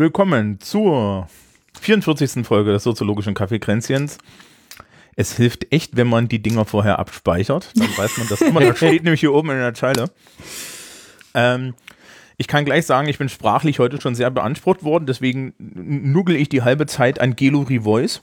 Willkommen zur 44. Folge des soziologischen Kaffeekränzchens. Es hilft echt, wenn man die Dinger vorher abspeichert. Dann weiß man das immer. Das steht nämlich hier oben in der Zeile. Ähm, ich kann gleich sagen, ich bin sprachlich heute schon sehr beansprucht worden, deswegen nuggel ich die halbe Zeit an Gelo Revoice.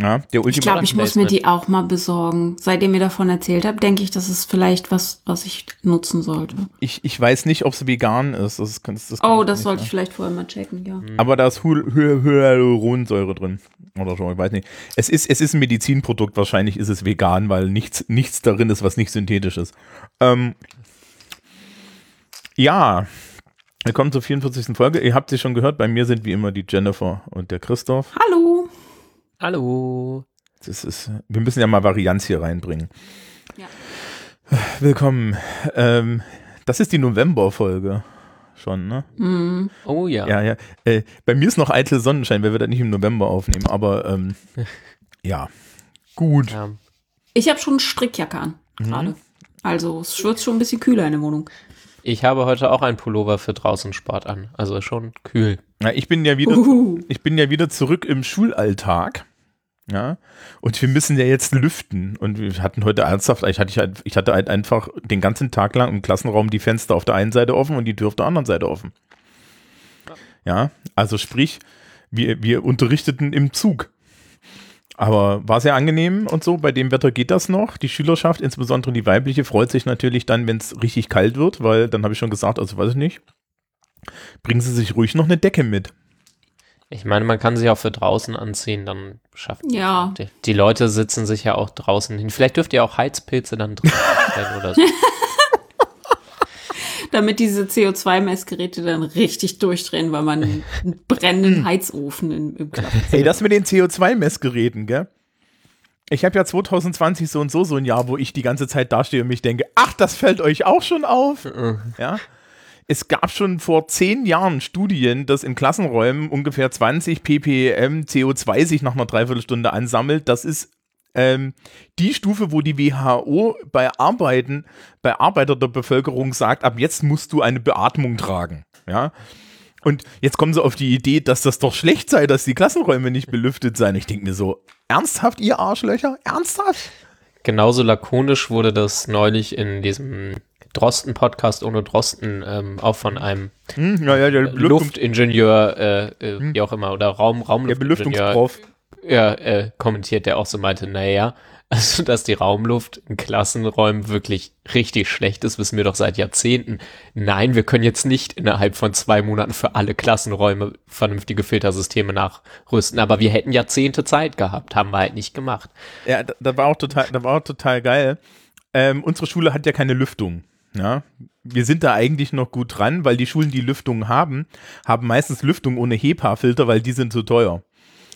Ja, Ich glaube, ich muss mir die auch mal besorgen. Seit ihr mir davon erzählt habt, denke ich, das ist vielleicht was, was ich nutzen sollte. Ich, ich weiß nicht, ob es vegan ist. Das, das, das oh, das sollte ich vielleicht vorher mal checken, ja. Mhm. Aber da ist Hyaluronsäure drin. Oder so, ich weiß nicht. Es ist, es ist ein Medizinprodukt, wahrscheinlich ist es vegan, weil nichts, nichts darin ist, was nicht synthetisch ist. Ähm, ja, willkommen zur 44. Folge. Ihr habt sie schon gehört, bei mir sind wie immer die Jennifer und der Christoph. Hallo. Hallo. Das ist, wir müssen ja mal Varianz hier reinbringen. Ja. Willkommen. Ähm, das ist die November-Folge schon, ne? Mm. Oh ja. Ja, ja. Äh, bei mir ist noch eitel Sonnenschein, weil wir das nicht im November aufnehmen, aber ähm, ja, gut. Ja. Ich habe schon Strickjacke an, mhm. gerade. Mhm. Also es wird schon ein bisschen kühler in der Wohnung. Ich habe heute auch ein Pullover für draußen Sport an. Also schon kühl. Ja, ich bin ja wieder, ich bin ja wieder zurück im Schulalltag. Ja, und wir müssen ja jetzt lüften. Und wir hatten heute ernsthaft, ich hatte, halt, ich hatte halt einfach den ganzen Tag lang im Klassenraum die Fenster auf der einen Seite offen und die Tür auf der anderen Seite offen. Ja, also sprich, wir, wir unterrichteten im Zug. Aber war sehr angenehm und so. Bei dem Wetter geht das noch. Die Schülerschaft, insbesondere die weibliche, freut sich natürlich dann, wenn es richtig kalt wird, weil dann habe ich schon gesagt, also weiß ich nicht, bringen Sie sich ruhig noch eine Decke mit. Ich meine, man kann sich auch für draußen anziehen, dann schaffen ja. die, die Leute sitzen sich ja auch draußen hin. Vielleicht dürft ihr auch Heizpilze dann drin sein oder so. damit diese CO2-Messgeräte dann richtig durchdrehen, weil man einen brennenden. Heizofen im, im Klappzimmer Hey, das mit den CO2-Messgeräten, gell? Ich habe ja 2020 so und so so ein Jahr, wo ich die ganze Zeit dastehe und mich denke, ach, das fällt euch auch schon auf. Mhm. ja. Es gab schon vor zehn Jahren Studien, dass in Klassenräumen ungefähr 20 ppm CO2 sich nach einer Dreiviertelstunde ansammelt. Das ist ähm, die Stufe, wo die WHO bei Arbeiten, bei Arbeiter der Bevölkerung sagt, ab jetzt musst du eine Beatmung tragen. Ja. Und jetzt kommen sie auf die Idee, dass das doch schlecht sei, dass die Klassenräume nicht belüftet seien. Ich denke mir so, ernsthaft, ihr Arschlöcher? Ernsthaft? Genauso lakonisch wurde das neulich in diesem Drosten-Podcast ohne Drosten ähm, auch von einem hm, ja, ja, Luftingenieur, äh, äh, hm. wie auch immer, oder Raum, Raumluftingenieur ja, äh, kommentiert, der auch so meinte, naja, also dass die Raumluft in Klassenräumen wirklich richtig schlecht ist, wissen wir doch seit Jahrzehnten. Nein, wir können jetzt nicht innerhalb von zwei Monaten für alle Klassenräume vernünftige Filtersysteme nachrüsten, aber wir hätten Jahrzehnte Zeit gehabt, haben wir halt nicht gemacht. Ja, da, da war auch total, da war auch total geil. Ähm, unsere Schule hat ja keine Lüftung. Ja, wir sind da eigentlich noch gut dran, weil die Schulen, die Lüftung haben, haben meistens Lüftung ohne HEPA-Filter, weil die sind zu teuer.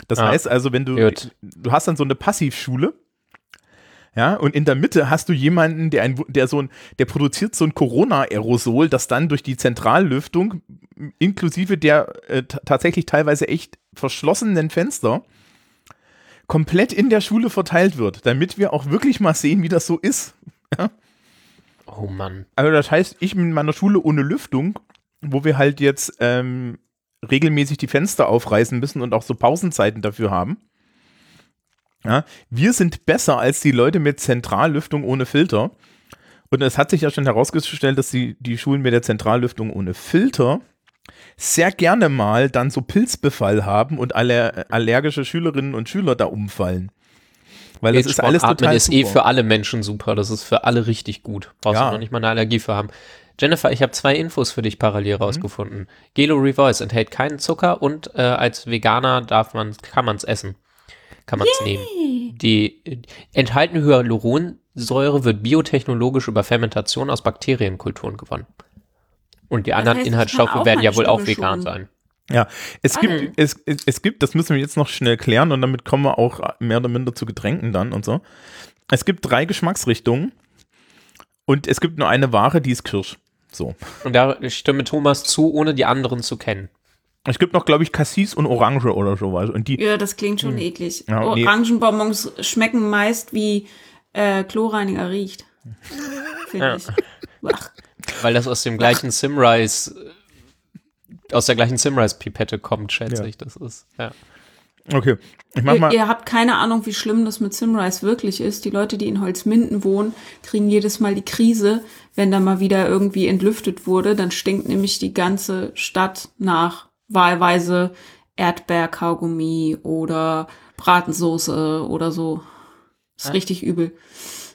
Das ah, heißt also, wenn du, gut. du hast dann so eine Passivschule, ja, und in der Mitte hast du jemanden, der ein, der so ein, der produziert so ein Corona-Aerosol, das dann durch die Zentrallüftung inklusive der äh, tatsächlich teilweise echt verschlossenen Fenster komplett in der Schule verteilt wird, damit wir auch wirklich mal sehen, wie das so ist. Ja? Oh Mann. Also das heißt, ich in meiner Schule ohne Lüftung, wo wir halt jetzt ähm, regelmäßig die Fenster aufreißen müssen und auch so Pausenzeiten dafür haben. Ja, wir sind besser als die Leute mit Zentrallüftung ohne Filter. Und es hat sich ja schon herausgestellt, dass die, die Schulen mit der Zentrallüftung ohne Filter sehr gerne mal dann so Pilzbefall haben und aller, allergische Schülerinnen und Schüler da umfallen. Weil das ist alles total ist eh super. eh für alle Menschen super. Das ist für alle richtig gut. Brauchst ja. du noch nicht mal eine Allergie für haben. Jennifer, ich habe zwei Infos für dich parallel mhm. rausgefunden. Gelo Revoice enthält keinen Zucker und äh, als Veganer darf man, kann man es essen. Kann man es nehmen. Die äh, enthaltene Hyaluronsäure wird biotechnologisch über Fermentation aus Bakterienkulturen gewonnen. Und die anderen das heißt, Inhaltsstoffe werden ja wohl auch vegan sein. Ja, es gibt, mhm. es, es, es gibt, das müssen wir jetzt noch schnell klären und damit kommen wir auch mehr oder minder zu Getränken dann und so. Es gibt drei Geschmacksrichtungen und es gibt nur eine Ware, die ist Kirsch. So. Und da stimme Thomas zu, ohne die anderen zu kennen. Es gibt noch, glaube ich, Cassis und Orange oder sowas. Und die, ja, das klingt schon mh. Hm. eklig. Ja, Orangenbonbons nee. schmecken meist wie äh, Chlorreiniger riecht. Finde ja. ich. Ach. Weil das aus dem gleichen Simrise, aus der gleichen Simrise-Pipette kommt, schätze ja. ich. Das ist, ja. Okay. Ich mach mal. Ihr, ihr habt keine Ahnung, wie schlimm das mit Simrise wirklich ist. Die Leute, die in Holzminden wohnen, kriegen jedes Mal die Krise, wenn da mal wieder irgendwie entlüftet wurde. Dann stinkt nämlich die ganze Stadt nach wahlweise Erdbeerkaugummi oder Bratensoße oder so. Ist ja. richtig übel.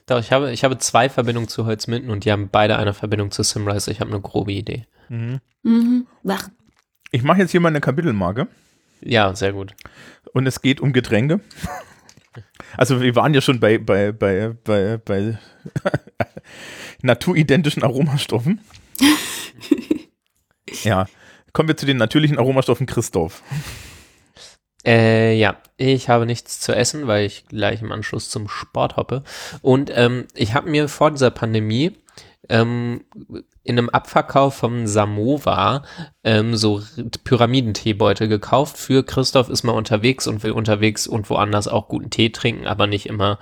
Doch, ich habe, ich habe zwei Verbindungen zu Holzminden und die haben beide eine Verbindung zu Simrise. Ich habe eine grobe Idee. Mhm. Mhm. Ich mache jetzt hier mal eine Kapitelmarke. Ja, sehr gut. Und es geht um Getränke. Also wir waren ja schon bei, bei, bei, bei, bei naturidentischen Aromastoffen. ja. Kommen wir zu den natürlichen Aromastoffen Christoph. Äh, ja, ich habe nichts zu essen, weil ich gleich im Anschluss zum Sport hoppe. Und ähm, ich habe mir vor dieser Pandemie ähm, in einem Abverkauf vom Samovar ähm, so Pyramidenteebeutel gekauft. Für Christoph ist mal unterwegs und will unterwegs und woanders auch guten Tee trinken, aber nicht immer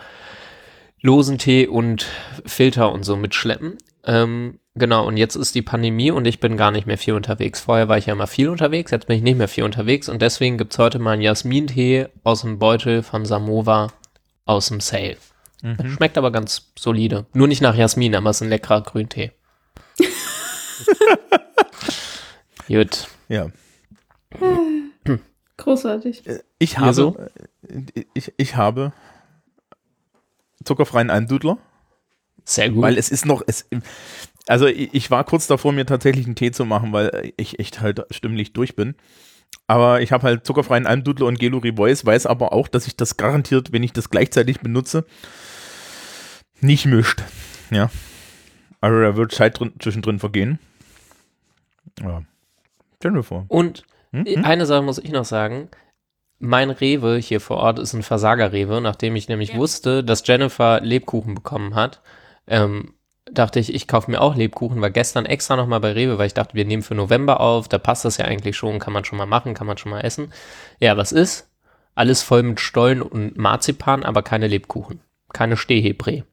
losen Tee und Filter und so mitschleppen. Ähm, genau, und jetzt ist die Pandemie und ich bin gar nicht mehr viel unterwegs. Vorher war ich ja immer viel unterwegs, jetzt bin ich nicht mehr viel unterwegs und deswegen gibt's heute mal einen Jasmin-Tee aus dem Beutel von Samovar aus dem Sale. Mhm. Schmeckt aber ganz solide. Nur nicht nach Jasmin, aber es ist ein leckerer Grüntee. Gut. Ja. Großartig. Äh, ich habe, so? Äh, ich, ich habe zuckerfreien Eindudler. Sehr gut. Weil es ist noch, es, also ich war kurz davor, mir tatsächlich einen Tee zu machen, weil ich echt halt stimmlich durch bin. Aber ich habe halt zuckerfreien Almdudler und Geluri Voice, weiß aber auch, dass ich das garantiert, wenn ich das gleichzeitig benutze, nicht mischt. Ja. Also da wird Zeit drin, zwischendrin vergehen. Ja. Stellen wir vor. Und hm? hm? eine Sache muss ich noch sagen. Mein Rewe hier vor Ort ist ein Versager-Rewe, nachdem ich nämlich ja. wusste, dass Jennifer Lebkuchen bekommen hat. Ähm, dachte ich, ich kaufe mir auch Lebkuchen, war gestern extra nochmal bei Rewe, weil ich dachte, wir nehmen für November auf, da passt das ja eigentlich schon, kann man schon mal machen, kann man schon mal essen. Ja, was ist? Alles voll mit Stollen und Marzipan, aber keine Lebkuchen. Keine Stehhebrä.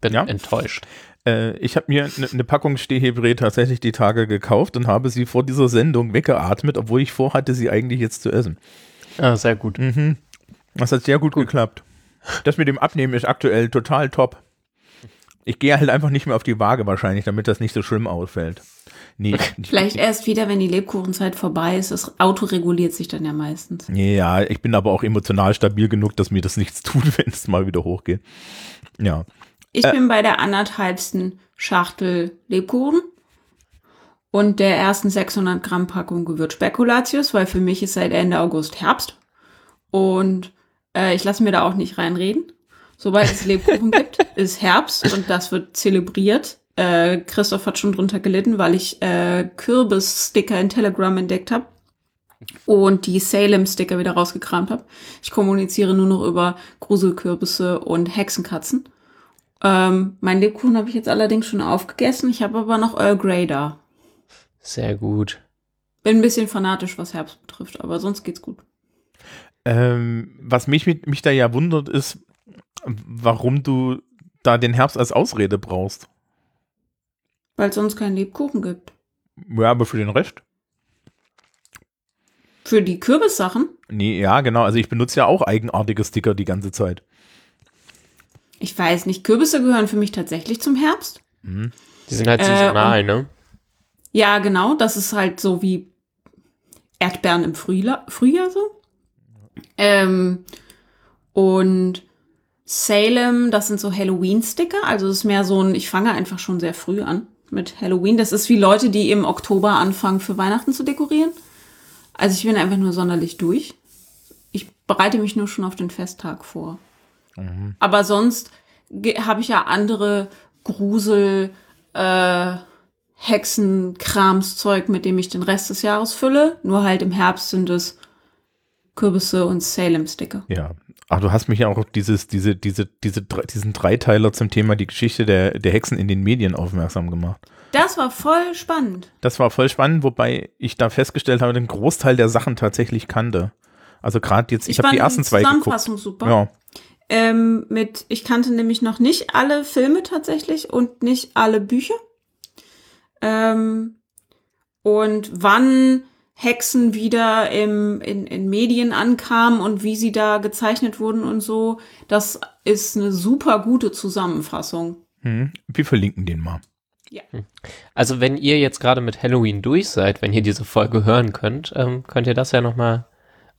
Bin ja. enttäuscht. Äh, ich habe mir eine ne Packung Stehhebrä tatsächlich die Tage gekauft und habe sie vor dieser Sendung weggeatmet, obwohl ich vorhatte, sie eigentlich jetzt zu essen. Ah, sehr gut. Mhm. Das hat sehr gut, gut geklappt. Das mit dem Abnehmen ist aktuell total top. Ich gehe halt einfach nicht mehr auf die Waage wahrscheinlich, damit das nicht so schlimm ausfällt. Nee. Vielleicht erst wieder, wenn die Lebkuchenzeit vorbei ist. Das Auto reguliert sich dann ja meistens. Ja, ich bin aber auch emotional stabil genug, dass mir das nichts tut, wenn es mal wieder hochgeht. Ja. Ich äh, bin bei der anderthalbsten Schachtel Lebkuchen und der ersten 600 Gramm Packung Gewürzspekulatius, weil für mich ist seit Ende August Herbst. Und äh, ich lasse mir da auch nicht reinreden. Sobald es Lebkuchen gibt, ist Herbst und das wird zelebriert. Äh, Christoph hat schon drunter gelitten, weil ich äh, Kürbis-Sticker in Telegram entdeckt habe und die Salem-Sticker wieder rausgekramt habe. Ich kommuniziere nur noch über Gruselkürbisse und Hexenkatzen. Ähm, mein Lebkuchen habe ich jetzt allerdings schon aufgegessen. Ich habe aber noch Earl Grey da. Sehr gut. Bin ein bisschen fanatisch, was Herbst betrifft, aber sonst geht's gut. Ähm, was mich, mich da ja wundert, ist, warum du da den Herbst als Ausrede brauchst. Weil es sonst keinen Lebkuchen gibt. Ja, aber für den Rest? Für die Kürbissachen? Nee, ja, genau. Also ich benutze ja auch eigenartige Sticker die ganze Zeit. Ich weiß nicht, Kürbisse gehören für mich tatsächlich zum Herbst. Mhm. Die sind halt saisonal, äh, ne? Ja, genau. Das ist halt so wie Erdbeeren im Frühjahr, Frühjahr so. Ähm, und Salem, das sind so Halloween-Sticker. Also es ist mehr so ein, ich fange einfach schon sehr früh an mit Halloween. Das ist wie Leute, die im Oktober anfangen, für Weihnachten zu dekorieren. Also ich bin einfach nur sonderlich durch. Ich bereite mich nur schon auf den Festtag vor. Mhm. Aber sonst habe ich ja andere Grusel, äh, Hexen, Kramszeug, mit dem ich den Rest des Jahres fülle. Nur halt im Herbst sind es Kürbisse und Salem-Sticker. Ja, Ach, du hast mich ja auch dieses, diese, diese, diese, diesen Dreiteiler zum Thema die Geschichte der, der Hexen in den Medien aufmerksam gemacht. Das war voll spannend. Das war voll spannend, wobei ich da festgestellt habe, den Großteil der Sachen tatsächlich kannte. Also gerade jetzt, ich, ich habe die ersten zwei Zusammenfassung geguckt. super. Ja. Ähm, mit, ich kannte nämlich noch nicht alle Filme tatsächlich und nicht alle Bücher. Ähm, und wann Hexen wieder im, in, in Medien ankamen und wie sie da gezeichnet wurden und so, das ist eine super gute Zusammenfassung. Hm. Wir verlinken den mal. Ja. Hm. Also wenn ihr jetzt gerade mit Halloween durch seid, wenn ihr diese Folge hören könnt, ähm, könnt ihr das ja nochmal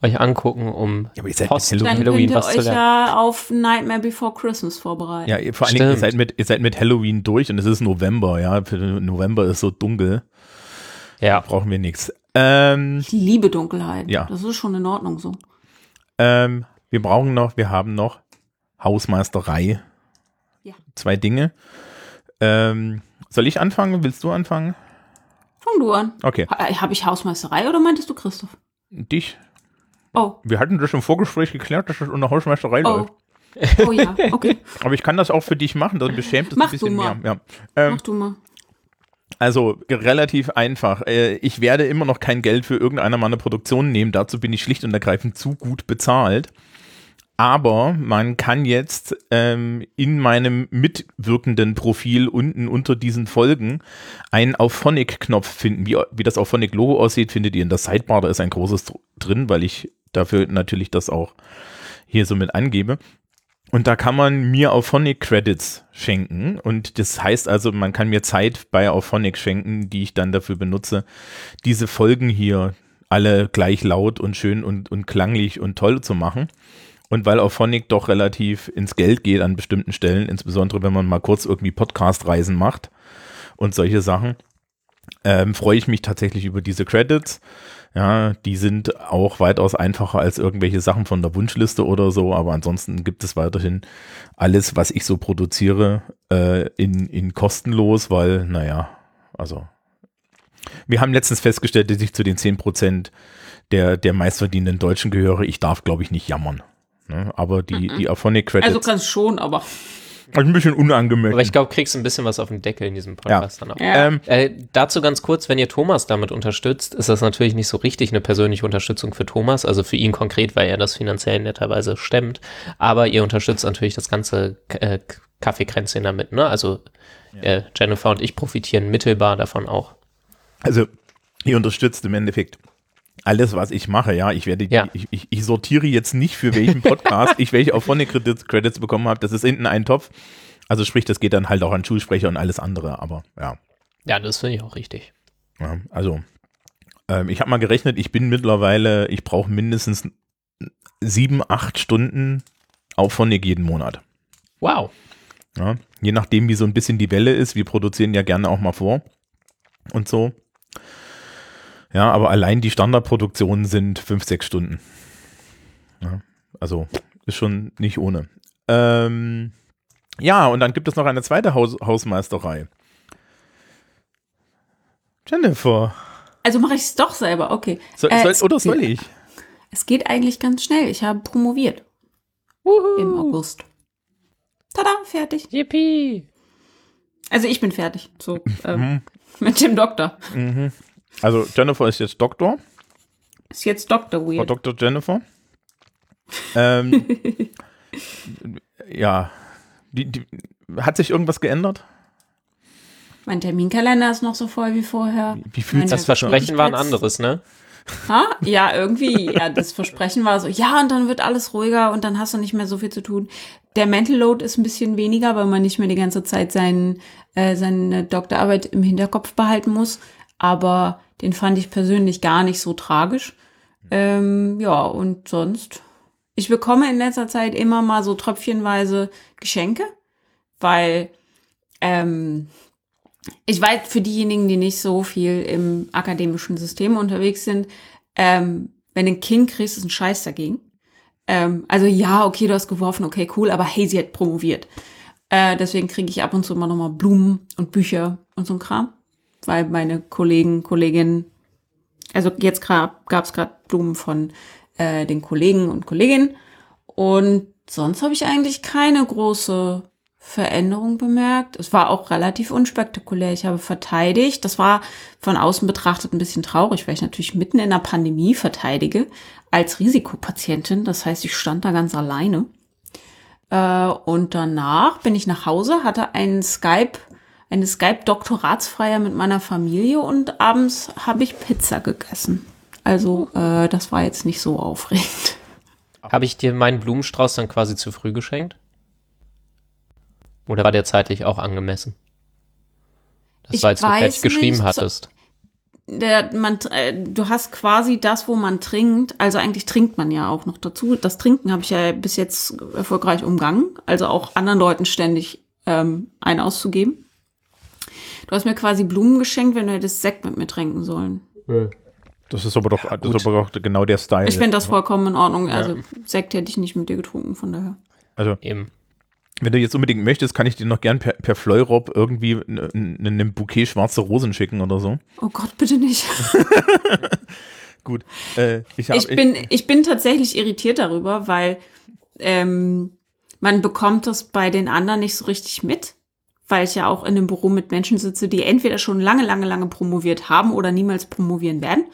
euch angucken, um ja, aber ihr seid Post Halloween, Halloween könnt ihr was euch zu ja auf Nightmare Before Christmas vorbereiten. Ja, vor allen Dingen, ihr seid, mit, ihr seid mit Halloween durch und es ist November, ja. November ist so dunkel. Ja. Da brauchen wir nichts. Ähm, ich liebe Dunkelheit. Ja. Das ist schon in Ordnung so. Ähm, wir brauchen noch, wir haben noch Hausmeisterei. Ja. Zwei Dinge. Ähm, soll ich anfangen? Willst du anfangen? Fang du an. Okay. Ha, Habe ich Hausmeisterei oder meintest du Christoph? Dich. Oh. Wir hatten das im Vorgespräch geklärt, dass es unter Hausmeisterei oh. läuft. Oh ja, okay. Aber ich kann das auch für dich machen, dann beschämt es ein bisschen du mal. mehr. Ja. Ähm, Mach du mal. Also relativ einfach. Äh, ich werde immer noch kein Geld für irgendeine meiner Produktionen nehmen. Dazu bin ich schlicht und ergreifend zu gut bezahlt. Aber man kann jetzt ähm, in meinem mitwirkenden Profil unten unter diesen Folgen einen Auphonic-Knopf finden. Wie, wie das Auphonic-Logo aussieht, findet ihr in der Sidebar. Da ist ein großes drin, weil ich dafür natürlich das auch hier so mit angebe. Und da kann man mir Auphonic Credits schenken. Und das heißt also, man kann mir Zeit bei Auphonic schenken, die ich dann dafür benutze, diese Folgen hier alle gleich laut und schön und, und klanglich und toll zu machen. Und weil Auphonic doch relativ ins Geld geht an bestimmten Stellen, insbesondere wenn man mal kurz irgendwie Podcast-Reisen macht und solche Sachen, ähm, freue ich mich tatsächlich über diese Credits. Ja, die sind auch weitaus einfacher als irgendwelche Sachen von der Wunschliste oder so, aber ansonsten gibt es weiterhin alles, was ich so produziere, äh, in, in kostenlos, weil, naja, also wir haben letztens festgestellt, dass ich zu den 10% der, der meistverdienenden Deutschen gehöre. Ich darf, glaube ich, nicht jammern. Ne? Aber die, die Aphonic Credits. Also kannst schon, aber. Ein bisschen unangemessen. Aber ich glaube, kriegst ein bisschen was auf den Deckel in diesem Podcast ja. dann auch. Ja. Ähm, äh, dazu ganz kurz, wenn ihr Thomas damit unterstützt, ist das natürlich nicht so richtig eine persönliche Unterstützung für Thomas, also für ihn konkret, weil er das finanziell netterweise stemmt. Aber ihr unterstützt natürlich das ganze äh, Kaffeekränzchen damit, ne? Also äh, Jennifer und ich profitieren mittelbar davon auch. Also, ihr unterstützt im Endeffekt alles, was ich mache, ja, ich werde, ja. Ich, ich, ich, sortiere jetzt nicht für welchen Podcast ich welche auf Phonic Credits, Credits bekommen habe. Das ist hinten ein Topf. Also sprich, das geht dann halt auch an Schulsprecher und alles andere, aber ja. Ja, das finde ich auch richtig. Ja, also, ähm, ich habe mal gerechnet, ich bin mittlerweile, ich brauche mindestens sieben, acht Stunden auf Phonic jeden Monat. Wow. Ja, je nachdem, wie so ein bisschen die Welle ist. Wir produzieren ja gerne auch mal vor und so. Ja, aber allein die Standardproduktionen sind fünf, sechs Stunden. Ja, also ist schon nicht ohne. Ähm, ja, und dann gibt es noch eine zweite Haus Hausmeisterei. Jennifer. Also mache ich es doch selber, okay. So, äh, soll, oder soll ich? Es geht eigentlich ganz schnell. Ich habe promoviert. Uhu. Im August. Tada, fertig. Yippie. Also ich bin fertig. So, ähm, mit dem Doktor. Mhm. Also Jennifer ist jetzt Doktor. Ist jetzt Doktor Weird. Frau Dr. Jennifer. Ähm, ja. Die, die, hat sich irgendwas geändert? Mein Terminkalender ist noch so voll wie vorher. Wie fühlt Das Versprechen war ein anderes, ne? Ha? Ja, irgendwie, ja, das Versprechen war so, ja, und dann wird alles ruhiger und dann hast du nicht mehr so viel zu tun. Der Mental Load ist ein bisschen weniger, weil man nicht mehr die ganze Zeit seinen, äh, seine Doktorarbeit im Hinterkopf behalten muss aber den fand ich persönlich gar nicht so tragisch. Ähm, ja, und sonst. Ich bekomme in letzter Zeit immer mal so tröpfchenweise Geschenke, weil ähm, ich weiß, für diejenigen, die nicht so viel im akademischen System unterwegs sind, ähm, wenn du ein Kind kriegst, ist ein Scheiß dagegen. Ähm, also ja, okay, du hast geworfen, okay, cool, aber hey, sie hat promoviert. Äh, deswegen kriege ich ab und zu immer noch mal Blumen und Bücher und so ein Kram weil meine Kollegen, Kolleginnen, also jetzt gab es gerade Blumen von äh, den Kollegen und Kolleginnen. Und sonst habe ich eigentlich keine große Veränderung bemerkt. Es war auch relativ unspektakulär. Ich habe verteidigt. Das war von außen betrachtet ein bisschen traurig, weil ich natürlich mitten in der Pandemie verteidige als Risikopatientin. Das heißt, ich stand da ganz alleine. Äh, und danach bin ich nach Hause, hatte einen Skype, eine Skype-Doktoratsfeier mit meiner Familie und abends habe ich Pizza gegessen. Also äh, das war jetzt nicht so aufregend. Habe ich dir meinen Blumenstrauß dann quasi zu früh geschenkt? Oder war der zeitlich auch angemessen? Das ich war jetzt, du fertig geschrieben hattest. Der, man, äh, du hast quasi das, wo man trinkt. Also eigentlich trinkt man ja auch noch dazu. Das Trinken habe ich ja bis jetzt erfolgreich umgangen. Also auch anderen Leuten ständig ähm, ein auszugeben. Du hast mir quasi Blumen geschenkt, wenn du hättest Sekt mit mir trinken sollen. Das ist aber doch, ja, das ist aber doch genau der Style. Ich finde das vollkommen in Ordnung. Also ja. Sekt hätte ich nicht mit dir getrunken, von daher. Also eben. Wenn du jetzt unbedingt möchtest, kann ich dir noch gern per, per Fleurop irgendwie ein Bouquet schwarze Rosen schicken oder so. Oh Gott, bitte nicht. Gut. Äh, ich, hab, ich, bin, ich, ich bin tatsächlich irritiert darüber, weil ähm, man bekommt das bei den anderen nicht so richtig mit, weil ich ja auch in einem Büro mit Menschen sitze, die entweder schon lange, lange, lange promoviert haben oder niemals promovieren werden.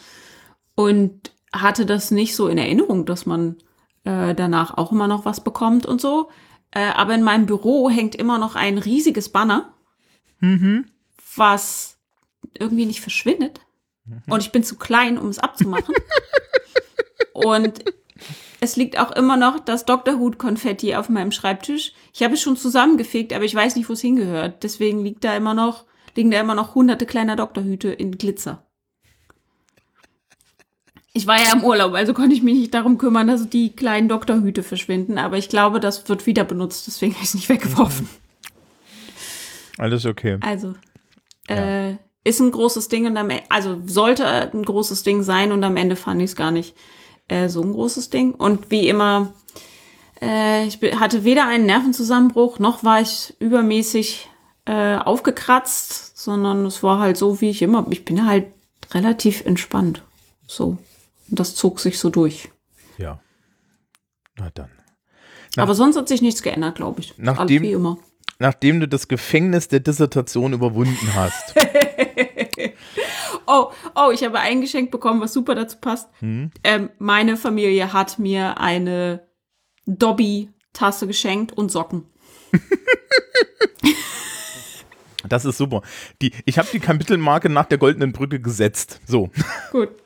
Und hatte das nicht so in Erinnerung, dass man äh, danach auch immer noch was bekommt und so. Äh, aber in meinem Büro hängt immer noch ein riesiges Banner, mhm. was irgendwie nicht verschwindet. Mhm. Und ich bin zu klein, um es abzumachen. und es liegt auch immer noch das Dr. Hut Konfetti auf meinem Schreibtisch. Ich habe es schon zusammengefegt, aber ich weiß nicht, wo es hingehört. Deswegen liegt da immer noch, liegen da immer noch hunderte kleiner Doktorhüte in Glitzer. Ich war ja im Urlaub, also konnte ich mich nicht darum kümmern, dass die kleinen Doktorhüte verschwinden. Aber ich glaube, das wird wieder benutzt, deswegen habe ich es nicht weggeworfen. Mhm. Alles okay. Also, äh, ist ein großes Ding und am Ende, also sollte ein großes Ding sein und am Ende fand ich es gar nicht äh, so ein großes Ding. Und wie immer, äh, ich hatte weder einen Nervenzusammenbruch, noch war ich übermäßig äh, aufgekratzt, sondern es war halt so, wie ich immer, ich bin halt relativ entspannt. So. Und das zog sich so durch. Ja. Na dann. Nach, Aber sonst hat sich nichts geändert, glaube ich. Nachdem, wie immer. Nachdem du das Gefängnis der Dissertation überwunden hast. oh, oh, ich habe ein Geschenk bekommen, was super dazu passt. Hm? Ähm, meine Familie hat mir eine Dobby-Tasse geschenkt und Socken. Das ist super. Die, ich habe die Kapitelmarke nach der goldenen Brücke gesetzt. So. Gut.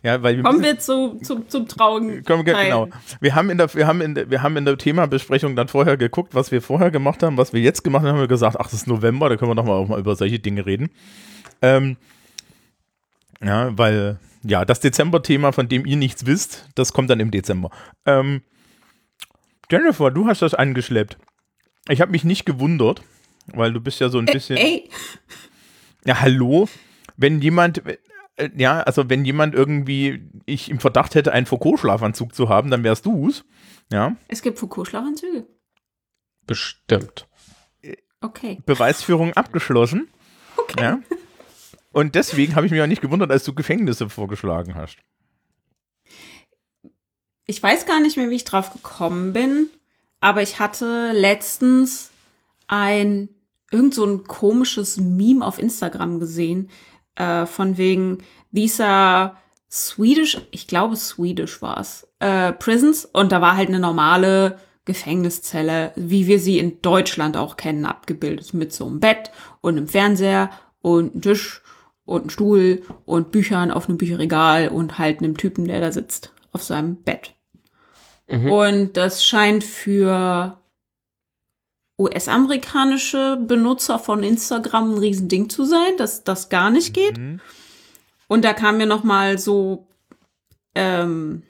Ja, weil wir kommen wir zu, zu, zum traurigen kommen, Genau. Wir haben, in der, wir, haben in der, wir haben in der Themabesprechung dann vorher geguckt, was wir vorher gemacht haben, was wir jetzt gemacht haben, haben wir gesagt, ach, das ist November, da können wir doch mal auch mal über solche Dinge reden. Ähm, ja, weil, ja, das Dezember-Thema, von dem ihr nichts wisst, das kommt dann im Dezember. Ähm, Jennifer, du hast das angeschleppt. Ich habe mich nicht gewundert, weil du bist ja so ein bisschen. Ey. Ja, hallo. Wenn jemand, äh, ja, also wenn jemand irgendwie, ich im Verdacht hätte, einen Foucault-Schlafanzug zu haben, dann wärst du's. Ja. Es gibt Foucault-Schlafanzüge. Bestimmt. Okay. Beweisführung abgeschlossen. Okay. Ja. Und deswegen habe ich mich auch nicht gewundert, als du Gefängnisse vorgeschlagen hast. Ich weiß gar nicht mehr, wie ich drauf gekommen bin, aber ich hatte letztens ein irgend so ein komisches Meme auf Instagram gesehen, äh, von wegen, these are Swedish, ich glaube Swedish war es, äh, Prisons und da war halt eine normale Gefängniszelle, wie wir sie in Deutschland auch kennen, abgebildet mit so einem Bett und einem Fernseher und einem Tisch und einem Stuhl und Büchern auf einem Bücherregal und halt einem Typen, der da sitzt auf seinem Bett. Mhm. Und das scheint für US-amerikanische Benutzer von Instagram ein Riesending zu sein, dass das gar nicht geht. Mhm. Und da kam mir noch mal so ähm,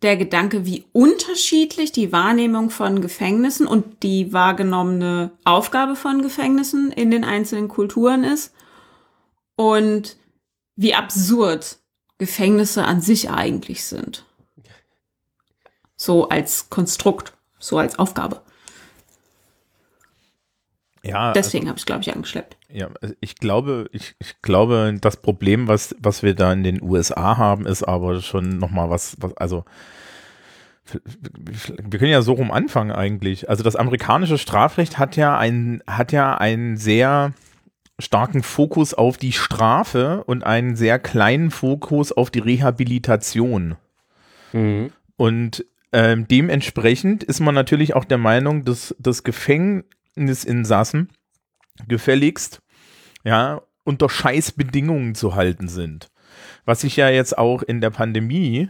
der Gedanke, wie unterschiedlich die Wahrnehmung von Gefängnissen und die wahrgenommene Aufgabe von Gefängnissen in den einzelnen Kulturen ist und wie absurd Gefängnisse an sich eigentlich sind. So als Konstrukt, so als Aufgabe. Ja, Deswegen also, habe ich glaube ich, angeschleppt. Ja, also ich glaube, ich, ich glaube, das Problem, was, was wir da in den USA haben, ist aber schon nochmal was, was, also wir können ja so rum anfangen eigentlich. Also das amerikanische Strafrecht hat ja ein, hat ja einen sehr starken Fokus auf die Strafe und einen sehr kleinen Fokus auf die Rehabilitation. Mhm. Und ähm, dementsprechend ist man natürlich auch der Meinung, dass das Gefängnisinsassen gefälligst ja unter Scheißbedingungen zu halten sind. Was sich ja jetzt auch in der Pandemie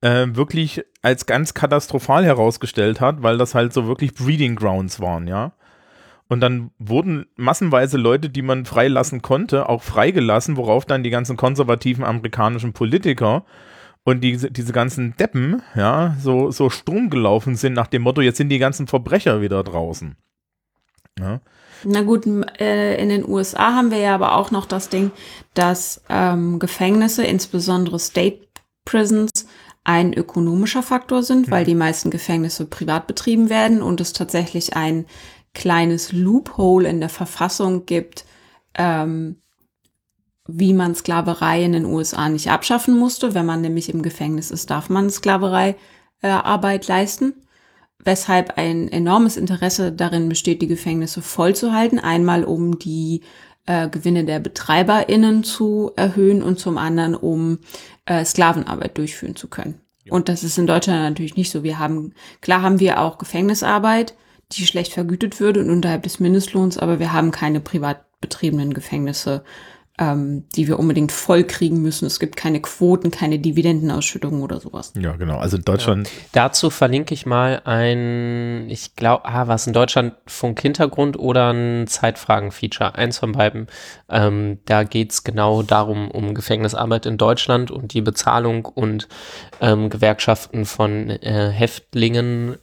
äh, wirklich als ganz katastrophal herausgestellt hat, weil das halt so wirklich Breeding Grounds waren, ja. Und dann wurden massenweise Leute, die man freilassen konnte, auch freigelassen, worauf dann die ganzen konservativen amerikanischen Politiker und die, diese ganzen Deppen, ja, so, so Sturm gelaufen sind nach dem Motto, jetzt sind die ganzen Verbrecher wieder draußen. Ja. Na gut, äh, in den USA haben wir ja aber auch noch das Ding, dass ähm, Gefängnisse, insbesondere State Prisons, ein ökonomischer Faktor sind, weil die meisten Gefängnisse privat betrieben werden und es tatsächlich ein kleines Loophole in der Verfassung gibt, ähm, wie man Sklaverei in den USA nicht abschaffen musste. Wenn man nämlich im Gefängnis ist, darf man Sklaverei äh, Arbeit leisten. Weshalb ein enormes Interesse darin besteht, die Gefängnisse vollzuhalten. Einmal um die äh, Gewinne der BetreiberInnen zu erhöhen und zum anderen um äh, Sklavenarbeit durchführen zu können. Ja. Und das ist in Deutschland natürlich nicht so. Wir haben, klar haben wir auch Gefängnisarbeit, die schlecht vergütet würde und unterhalb des Mindestlohns, aber wir haben keine privat betriebenen Gefängnisse, ähm, die wir unbedingt voll kriegen müssen. Es gibt keine Quoten, keine Dividendenausschüttungen oder sowas. Ja, genau. Also in Deutschland. Ja. Dazu verlinke ich mal ein, ich glaube, ah, was in Deutschland Funk-Hintergrund oder ein Zeitfragen-Feature. Eins von beiden. Ähm, da geht es genau darum, um Gefängnisarbeit in Deutschland und die Bezahlung und ähm, Gewerkschaften von äh, Häftlingen.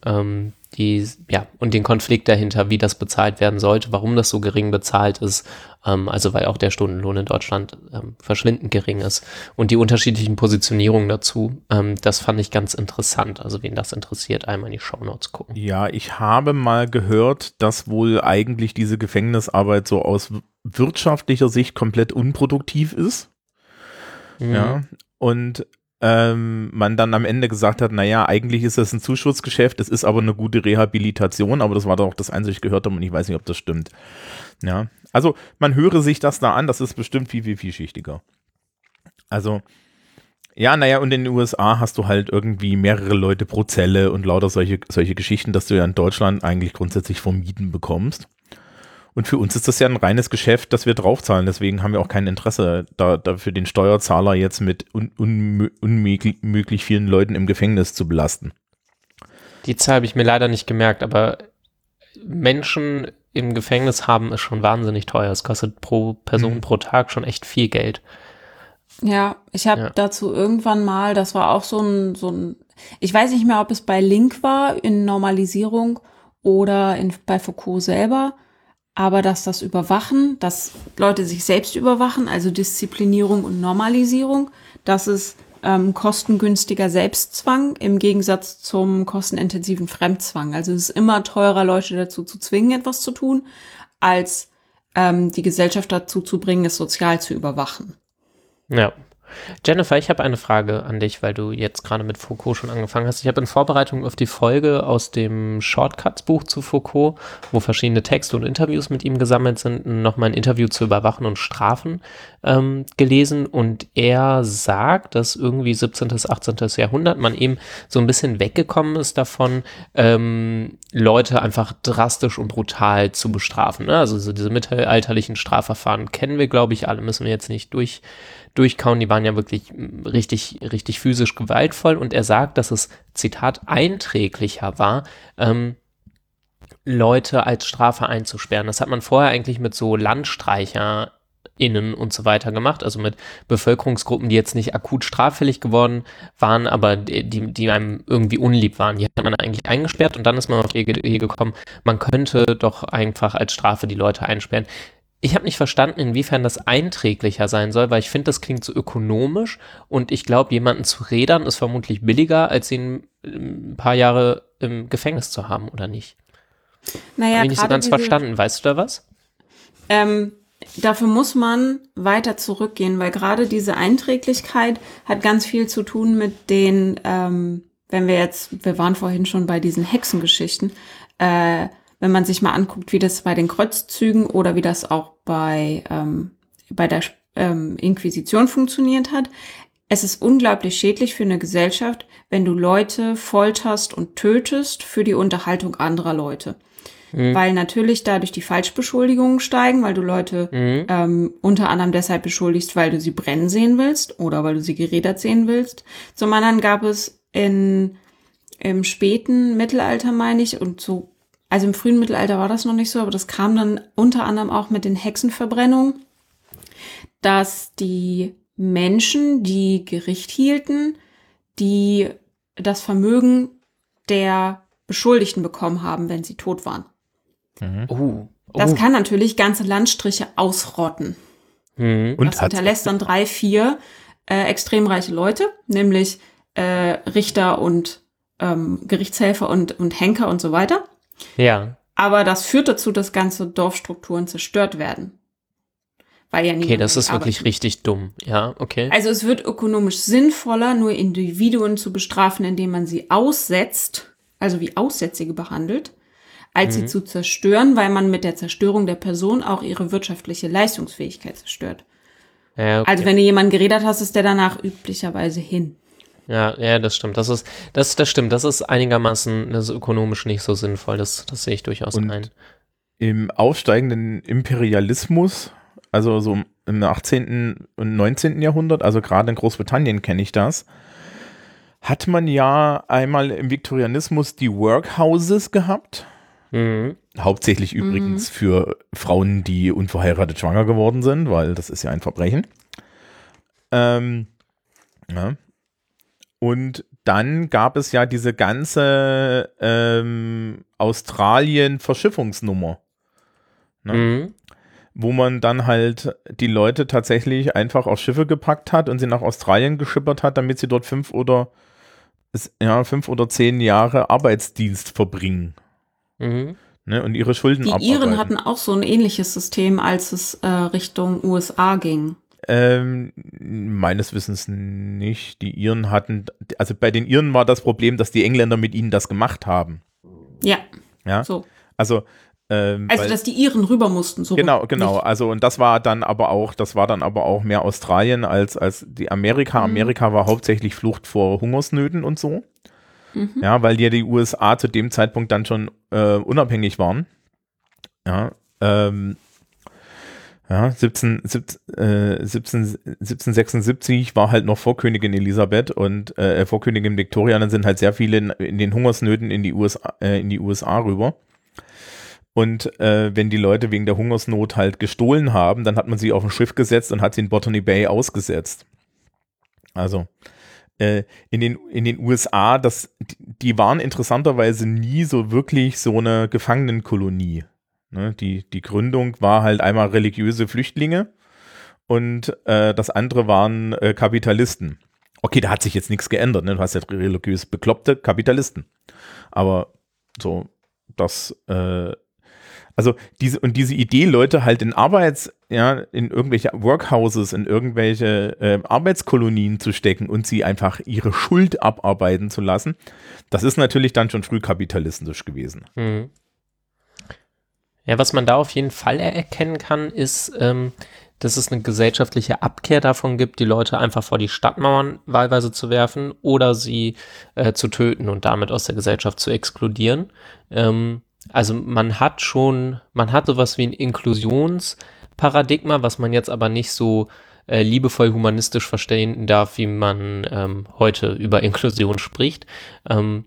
Die, ja, und den Konflikt dahinter, wie das bezahlt werden sollte, warum das so gering bezahlt ist, ähm, also weil auch der Stundenlohn in Deutschland ähm, verschwindend gering ist und die unterschiedlichen Positionierungen dazu, ähm, das fand ich ganz interessant. Also wen das interessiert, einmal in die Shownotes gucken. Ja, ich habe mal gehört, dass wohl eigentlich diese Gefängnisarbeit so aus wirtschaftlicher Sicht komplett unproduktiv ist. Mhm. Ja, und ähm, man dann am Ende gesagt hat, naja, eigentlich ist das ein Zuschussgeschäft, es ist aber eine gute Rehabilitation, aber das war doch das Einzige, ich gehört habe und ich weiß nicht, ob das stimmt. Ja, also man höre sich das da an, das ist bestimmt viel, viel, vielschichtiger. Also, ja, naja, und in den USA hast du halt irgendwie mehrere Leute pro Zelle und lauter solche, solche Geschichten, dass du ja in Deutschland eigentlich grundsätzlich vermieden bekommst. Und für uns ist das ja ein reines Geschäft, das wir draufzahlen. Deswegen haben wir auch kein Interesse, da, da für den Steuerzahler jetzt mit un, un, unmöglich vielen Leuten im Gefängnis zu belasten. Die Zahl habe ich mir leider nicht gemerkt, aber Menschen im Gefängnis haben ist schon wahnsinnig teuer. Es kostet pro Person mhm. pro Tag schon echt viel Geld. Ja, ich habe ja. dazu irgendwann mal, das war auch so ein, so ein, ich weiß nicht mehr, ob es bei Link war in Normalisierung oder in, bei Foucault selber, aber dass das Überwachen, dass Leute sich selbst überwachen, also Disziplinierung und Normalisierung, dass es ähm, kostengünstiger Selbstzwang im Gegensatz zum kostenintensiven Fremdzwang. Also es ist immer teurer, Leute dazu zu zwingen, etwas zu tun, als ähm, die Gesellschaft dazu zu bringen, es sozial zu überwachen. Ja, Jennifer, ich habe eine Frage an dich, weil du jetzt gerade mit Foucault schon angefangen hast. Ich habe in Vorbereitung auf die Folge aus dem Shortcuts-Buch zu Foucault, wo verschiedene Texte und Interviews mit ihm gesammelt sind, nochmal ein Interview zu Überwachen und Strafen ähm, gelesen. Und er sagt, dass irgendwie 17. bis 18. Jahrhundert man eben so ein bisschen weggekommen ist davon, ähm, Leute einfach drastisch und brutal zu bestrafen. Ne? Also so diese mittelalterlichen Strafverfahren kennen wir, glaube ich, alle, müssen wir jetzt nicht durch durchkauen, die waren ja wirklich richtig, richtig physisch gewaltvoll und er sagt, dass es, Zitat, einträglicher war, ähm, Leute als Strafe einzusperren. Das hat man vorher eigentlich mit so Landstreicher innen und so weiter gemacht, also mit Bevölkerungsgruppen, die jetzt nicht akut straffällig geworden waren, aber die, die einem irgendwie unlieb waren. Die hat man eigentlich eingesperrt und dann ist man auf die Idee gekommen, man könnte doch einfach als Strafe die Leute einsperren. Ich habe nicht verstanden, inwiefern das einträglicher sein soll, weil ich finde, das klingt so ökonomisch und ich glaube, jemanden zu rädern ist vermutlich billiger, als ihn ein paar Jahre im Gefängnis zu haben, oder nicht? Naja, habe ich nicht so ganz verstanden. Weißt du da was? Ähm, dafür muss man weiter zurückgehen, weil gerade diese Einträglichkeit hat ganz viel zu tun mit den ähm, wenn wir jetzt, wir waren vorhin schon bei diesen Hexengeschichten, äh, wenn man sich mal anguckt, wie das bei den Kreuzzügen oder wie das auch bei, ähm, bei der ähm, Inquisition funktioniert hat, es ist unglaublich schädlich für eine Gesellschaft, wenn du Leute folterst und tötest für die Unterhaltung anderer Leute. Mhm. Weil natürlich dadurch die Falschbeschuldigungen steigen, weil du Leute mhm. ähm, unter anderem deshalb beschuldigst, weil du sie brennen sehen willst oder weil du sie gerädert sehen willst. Zum anderen gab es in, im späten Mittelalter, meine ich, und so, also im frühen Mittelalter war das noch nicht so, aber das kam dann unter anderem auch mit den Hexenverbrennungen, dass die Menschen, die Gericht hielten, die das Vermögen der Beschuldigten bekommen haben, wenn sie tot waren. Mhm. Oh. Oh. Das kann natürlich ganze Landstriche ausrotten. Mhm. Und das hinterlässt dann drei, vier äh, extrem reiche Leute, nämlich äh, Richter und ähm, Gerichtshelfer und, und Henker und so weiter. Ja. Aber das führt dazu, dass ganze Dorfstrukturen zerstört werden. Weil ja okay, das ist wirklich richtig dumm. Ja, okay. Also es wird ökonomisch sinnvoller, nur Individuen zu bestrafen, indem man sie aussetzt, also wie Aussätzige behandelt, als mhm. sie zu zerstören, weil man mit der Zerstörung der Person auch ihre wirtschaftliche Leistungsfähigkeit zerstört. Ja, okay. Also wenn du jemanden geredet hast, ist der danach üblicherweise hin. Ja, ja, das stimmt. Das ist, das, das stimmt. Das ist einigermaßen, das ist ökonomisch nicht so sinnvoll. Das, das sehe ich durchaus Und ein. Im aufsteigenden Imperialismus, also so im 18. und 19. Jahrhundert, also gerade in Großbritannien kenne ich das, hat man ja einmal im Viktorianismus die Workhouses gehabt. Mhm. Hauptsächlich übrigens mhm. für Frauen, die unverheiratet schwanger geworden sind, weil das ist ja ein Verbrechen. Ähm, ja. Und dann gab es ja diese ganze ähm, Australien-Verschiffungsnummer. Ne? Mhm. Wo man dann halt die Leute tatsächlich einfach auf Schiffe gepackt hat und sie nach Australien geschippert hat, damit sie dort fünf oder ja, fünf oder zehn Jahre Arbeitsdienst verbringen. Mhm. Ne, und ihre Schulden Die Iren hatten auch so ein ähnliches System, als es äh, Richtung USA ging. Ähm, meines Wissens nicht. Die Iren hatten, also bei den Iren war das Problem, dass die Engländer mit ihnen das gemacht haben. Ja. Ja. So. Also ähm, also, weil, dass die Iren rüber mussten, so. Genau, genau. Nicht. Also, und das war dann aber auch, das war dann aber auch mehr Australien als, als die Amerika. Mhm. Amerika war hauptsächlich Flucht vor Hungersnöten und so. Mhm. Ja, weil ja die USA zu dem Zeitpunkt dann schon äh, unabhängig waren. Ja, ähm, ja, 17, 17, äh, 17, 1776 war halt noch vor Königin Elisabeth und äh, vor Königin Victoria, dann sind halt sehr viele in, in den Hungersnöten in die USA, äh, in die USA rüber. Und äh, wenn die Leute wegen der Hungersnot halt gestohlen haben, dann hat man sie auf ein Schiff gesetzt und hat sie in Botany Bay ausgesetzt. Also äh, in, den, in den USA, das, die waren interessanterweise nie so wirklich so eine Gefangenenkolonie. Ne, die, die Gründung war halt einmal religiöse Flüchtlinge und äh, das andere waren äh, Kapitalisten. Okay, da hat sich jetzt nichts geändert. Ne? Du hast ja religiös bekloppte Kapitalisten. Aber so, das, äh, also diese, und diese Idee, Leute halt in Arbeits, ja, in irgendwelche Workhouses, in irgendwelche äh, Arbeitskolonien zu stecken und sie einfach ihre Schuld abarbeiten zu lassen, das ist natürlich dann schon früh kapitalistisch gewesen. Mhm. Ja, was man da auf jeden Fall erkennen kann, ist, ähm, dass es eine gesellschaftliche Abkehr davon gibt, die Leute einfach vor die Stadtmauern wahlweise zu werfen oder sie äh, zu töten und damit aus der Gesellschaft zu exkludieren. Ähm, also man hat schon, man hat sowas wie ein Inklusionsparadigma, was man jetzt aber nicht so äh, liebevoll humanistisch verstehen darf, wie man ähm, heute über Inklusion spricht. Ähm,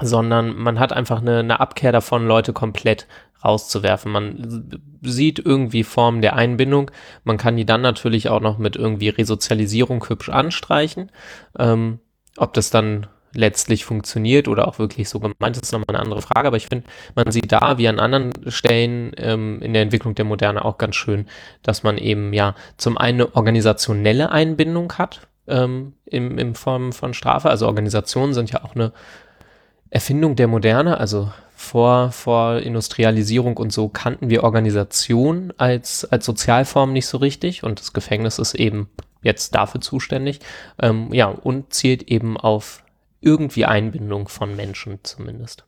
sondern man hat einfach eine, eine Abkehr davon, Leute komplett rauszuwerfen. Man sieht irgendwie Formen der Einbindung. Man kann die dann natürlich auch noch mit irgendwie Resozialisierung hübsch anstreichen. Ähm, ob das dann letztlich funktioniert oder auch wirklich so gemeint ist, ist nochmal eine andere Frage. Aber ich finde, man sieht da wie an anderen Stellen ähm, in der Entwicklung der Moderne auch ganz schön, dass man eben ja zum einen eine organisationelle Einbindung hat ähm, im, in Form von Strafe. Also Organisationen sind ja auch eine Erfindung der Moderne, also vor, vor Industrialisierung und so kannten wir Organisation als, als Sozialform nicht so richtig und das Gefängnis ist eben jetzt dafür zuständig. Ähm, ja, und zielt eben auf irgendwie Einbindung von Menschen zumindest.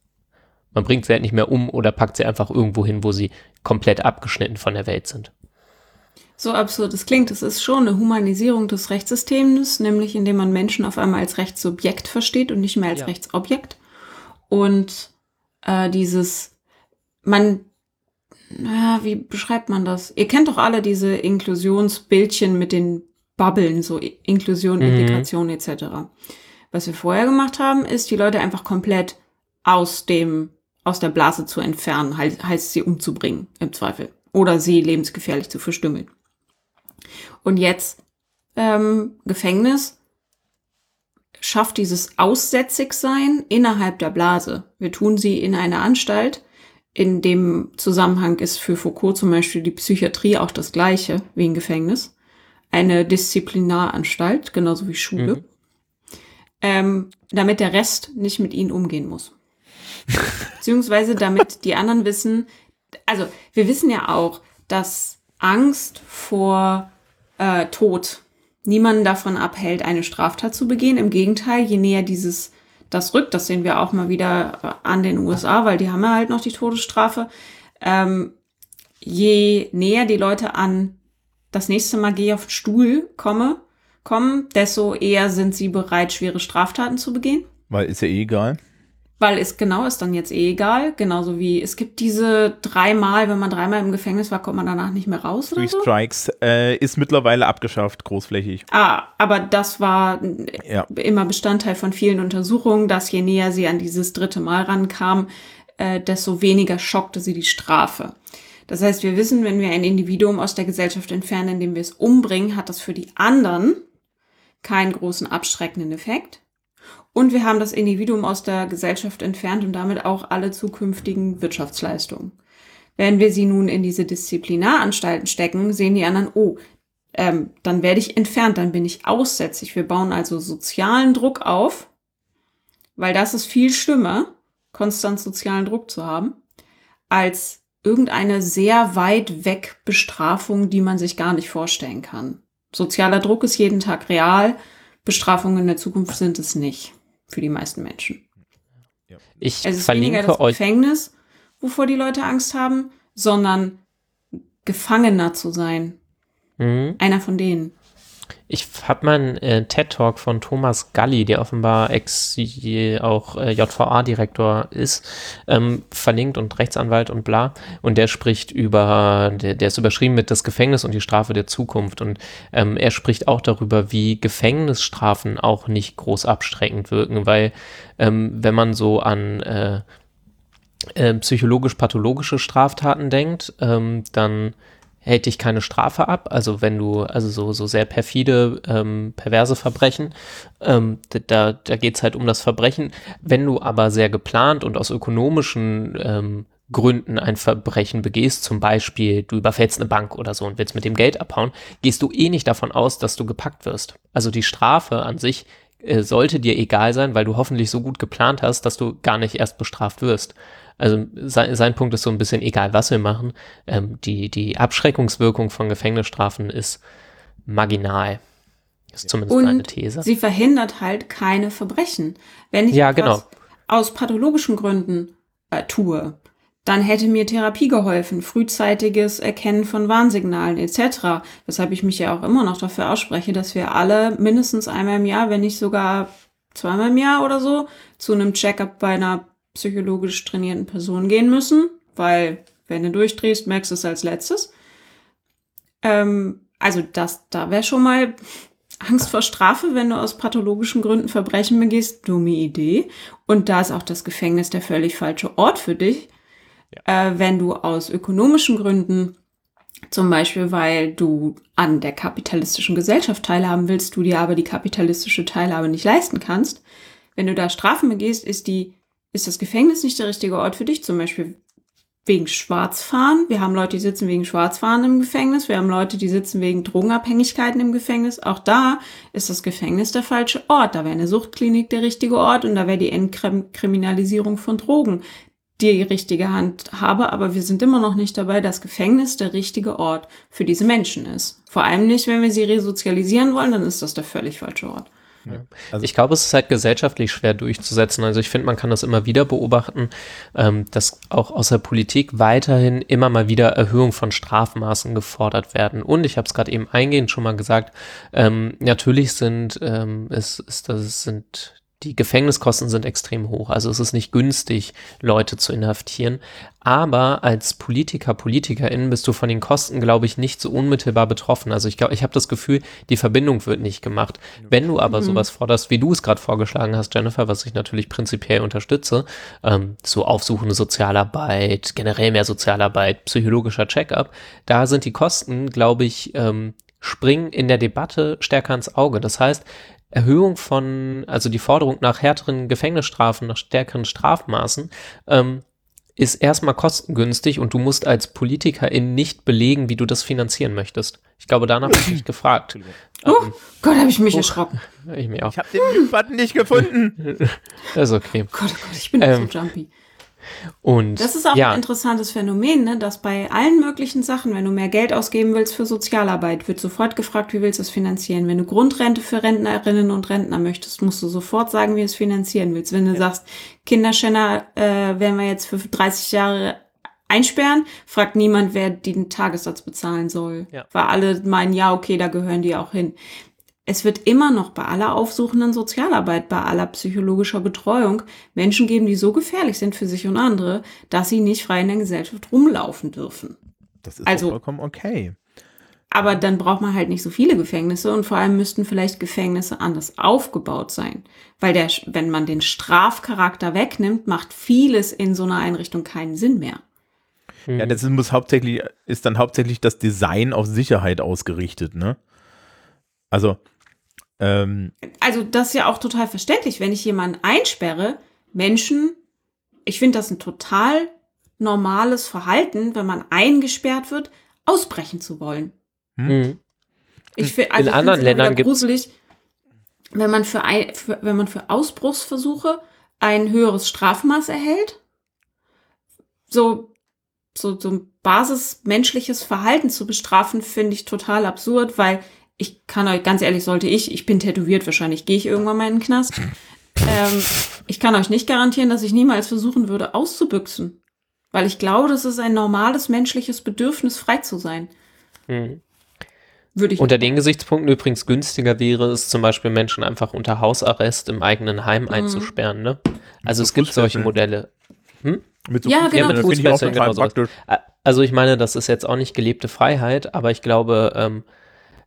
Man bringt sie halt nicht mehr um oder packt sie einfach irgendwo hin, wo sie komplett abgeschnitten von der Welt sind. So absurd es klingt, es ist schon eine Humanisierung des Rechtssystems, nämlich indem man Menschen auf einmal als Rechtssubjekt versteht und nicht mehr als ja. Rechtsobjekt. Und äh, dieses, man, na, wie beschreibt man das? Ihr kennt doch alle diese Inklusionsbildchen mit den Bubbeln, so Inklusion, mhm. Integration etc. Was wir vorher gemacht haben, ist, die Leute einfach komplett aus dem, aus der Blase zu entfernen, heißt, heißt sie umzubringen, im Zweifel. Oder sie lebensgefährlich zu verstümmeln. Und jetzt ähm, Gefängnis schafft dieses Aussätzigsein innerhalb der Blase. Wir tun sie in einer Anstalt. In dem Zusammenhang ist für Foucault zum Beispiel die Psychiatrie auch das gleiche wie ein Gefängnis. Eine Disziplinaranstalt, genauso wie Schule. Mhm. Ähm, damit der Rest nicht mit ihnen umgehen muss. Beziehungsweise damit die anderen wissen, also wir wissen ja auch, dass Angst vor äh, Tod niemanden davon abhält, eine Straftat zu begehen. Im Gegenteil, je näher dieses das rückt, das sehen wir auch mal wieder an den USA, weil die haben ja halt noch die Todesstrafe. Ähm, je näher die Leute an das nächste Mal gehe auf den Stuhl komme, kommen, desto eher sind sie bereit, schwere Straftaten zu begehen. Weil ist ja eh egal. Weil ist genau ist dann jetzt eh egal. Genauso wie es gibt diese dreimal, wenn man dreimal im Gefängnis war, kommt man danach nicht mehr raus. Oder Three so? Strikes äh, ist mittlerweile abgeschafft, großflächig. Ah, aber das war ja. immer Bestandteil von vielen Untersuchungen, dass je näher sie an dieses dritte Mal rankam, äh, desto weniger schockte sie die Strafe. Das heißt, wir wissen, wenn wir ein Individuum aus der Gesellschaft entfernen, indem wir es umbringen, hat das für die anderen keinen großen abschreckenden Effekt. Und wir haben das Individuum aus der Gesellschaft entfernt und damit auch alle zukünftigen Wirtschaftsleistungen. Wenn wir sie nun in diese Disziplinaраnstalten stecken, sehen die anderen, oh, ähm, dann werde ich entfernt, dann bin ich aussätzig. Wir bauen also sozialen Druck auf, weil das ist viel schlimmer, konstant sozialen Druck zu haben, als irgendeine sehr weit weg Bestrafung, die man sich gar nicht vorstellen kann. Sozialer Druck ist jeden Tag real, Bestrafungen in der Zukunft sind es nicht für die meisten Menschen. Ich es ist weniger das Gefängnis, wovor die Leute Angst haben, sondern Gefangener zu sein. Mhm. Einer von denen. Ich habe mal einen äh, TED-Talk von Thomas Galli, der offenbar ex auch äh, JVA-Direktor ist, ähm, verlinkt und Rechtsanwalt und bla. Und der spricht über, der, der ist überschrieben mit das Gefängnis und die Strafe der Zukunft. Und ähm, er spricht auch darüber, wie Gefängnisstrafen auch nicht groß abstreckend wirken, weil ähm, wenn man so an äh, äh psychologisch-pathologische Straftaten denkt, ähm, dann hält dich keine Strafe ab. Also wenn du, also so, so sehr perfide, ähm, perverse Verbrechen, ähm, da, da geht's halt um das Verbrechen. Wenn du aber sehr geplant und aus ökonomischen ähm, Gründen ein Verbrechen begehst, zum Beispiel du überfällst eine Bank oder so und willst mit dem Geld abhauen, gehst du eh nicht davon aus, dass du gepackt wirst. Also die Strafe an sich äh, sollte dir egal sein, weil du hoffentlich so gut geplant hast, dass du gar nicht erst bestraft wirst. Also sein, sein Punkt ist so ein bisschen, egal was wir machen, ähm, die, die Abschreckungswirkung von Gefängnisstrafen ist marginal. Ist zumindest Und eine These. Sie verhindert halt keine Verbrechen. Wenn ich ja, genau. aus pathologischen Gründen äh, tue, dann hätte mir Therapie geholfen, frühzeitiges Erkennen von Warnsignalen etc. Weshalb ich mich ja auch immer noch dafür ausspreche, dass wir alle mindestens einmal im Jahr, wenn nicht sogar zweimal im Jahr oder so, zu einem Checkup bei einer psychologisch trainierten Person gehen müssen, weil wenn du durchdrehst, merkst du es als letztes. Ähm, also das, da wäre schon mal Angst vor Strafe, wenn du aus pathologischen Gründen Verbrechen begehst, dumme Idee. Und da ist auch das Gefängnis der völlig falsche Ort für dich. Ja. Äh, wenn du aus ökonomischen Gründen, zum Beispiel weil du an der kapitalistischen Gesellschaft teilhaben willst, du dir aber die kapitalistische Teilhabe nicht leisten kannst, wenn du da Strafen begehst, ist die ist das Gefängnis nicht der richtige Ort für dich, zum Beispiel wegen Schwarzfahren. Wir haben Leute, die sitzen wegen Schwarzfahren im Gefängnis. Wir haben Leute, die sitzen wegen Drogenabhängigkeiten im Gefängnis. Auch da ist das Gefängnis der falsche Ort. Da wäre eine Suchtklinik der richtige Ort und da wäre die Entkriminalisierung von Drogen die richtige Handhabe. Aber wir sind immer noch nicht dabei, dass Gefängnis der richtige Ort für diese Menschen ist. Vor allem nicht, wenn wir sie resozialisieren wollen, dann ist das der völlig falsche Ort. Also ich glaube, es ist halt gesellschaftlich schwer durchzusetzen. Also ich finde, man kann das immer wieder beobachten, ähm, dass auch aus der Politik weiterhin immer mal wieder Erhöhung von Strafmaßen gefordert werden. Und ich habe es gerade eben eingehend schon mal gesagt, ähm, natürlich sind ähm, es, ist, das sind die Gefängniskosten sind extrem hoch. Also es ist nicht günstig, Leute zu inhaftieren. Aber als Politiker, Politikerin bist du von den Kosten, glaube ich, nicht so unmittelbar betroffen. Also ich glaube, ich habe das Gefühl, die Verbindung wird nicht gemacht. Wenn du aber mhm. sowas forderst, wie du es gerade vorgeschlagen hast, Jennifer, was ich natürlich prinzipiell unterstütze, ähm, so aufsuchende Sozialarbeit, generell mehr Sozialarbeit, psychologischer Checkup, da sind die Kosten, glaube ich, ähm, springen in der Debatte stärker ins Auge. Das heißt, Erhöhung von, also die Forderung nach härteren Gefängnisstrafen, nach stärkeren Strafmaßen, ähm, ist erstmal kostengünstig und du musst als Politikerin nicht belegen, wie du das finanzieren möchtest. Ich glaube, danach habe ich mich gefragt. Oh ähm, Gott, habe ich mich oh, erschrocken. Ich, mich auch. ich habe den Button nicht gefunden. das ist okay. Gott, oh Gott, ich bin ähm, so jumpy. Und, das ist auch ja. ein interessantes Phänomen, ne? dass bei allen möglichen Sachen, wenn du mehr Geld ausgeben willst für Sozialarbeit, wird sofort gefragt, wie willst du es finanzieren. Wenn du Grundrente für Rentnerinnen und Rentner möchtest, musst du sofort sagen, wie du es finanzieren willst. Wenn du ja. sagst, Kinderschänder äh, werden wir jetzt für 30 Jahre einsperren, fragt niemand, wer den Tagessatz bezahlen soll. Ja. Weil alle meinen, ja, okay, da gehören die auch hin es wird immer noch bei aller aufsuchenden Sozialarbeit, bei aller psychologischer Betreuung Menschen geben, die so gefährlich sind für sich und andere, dass sie nicht frei in der Gesellschaft rumlaufen dürfen. Das ist also, vollkommen okay. Aber dann braucht man halt nicht so viele Gefängnisse und vor allem müssten vielleicht Gefängnisse anders aufgebaut sein. Weil der, wenn man den Strafcharakter wegnimmt, macht vieles in so einer Einrichtung keinen Sinn mehr. Ja, das muss hauptsächlich, ist dann hauptsächlich das Design auf Sicherheit ausgerichtet, ne? Also, ähm, also das ist ja auch total verständlich, wenn ich jemanden einsperre, Menschen, ich finde das ein total normales Verhalten, wenn man eingesperrt wird, ausbrechen zu wollen. Hm. hm. Ich find, also In anderen Ländern gibt gruselig, wenn man für, ein, für, wenn man für Ausbruchsversuche ein höheres Strafmaß erhält, so so so ein basismenschliches Verhalten zu bestrafen, finde ich total absurd, weil ich kann euch ganz ehrlich, sollte ich, ich bin tätowiert, wahrscheinlich gehe ich irgendwann mal in den Knast. Ähm, ich kann euch nicht garantieren, dass ich niemals versuchen würde, auszubüchsen. Weil ich glaube, das ist ein normales menschliches Bedürfnis, frei zu sein. Mhm. Würde ich unter den Gesichtspunkten übrigens günstiger wäre es zum Beispiel Menschen einfach unter Hausarrest im eigenen Heim mhm. einzusperren. Ne? Also es gibt solche Modelle. Hm? Mit so ja, genau. Ja, mit Fußfesseln, genau Also ich meine, das ist jetzt auch nicht gelebte Freiheit, aber ich glaube, ähm, äh,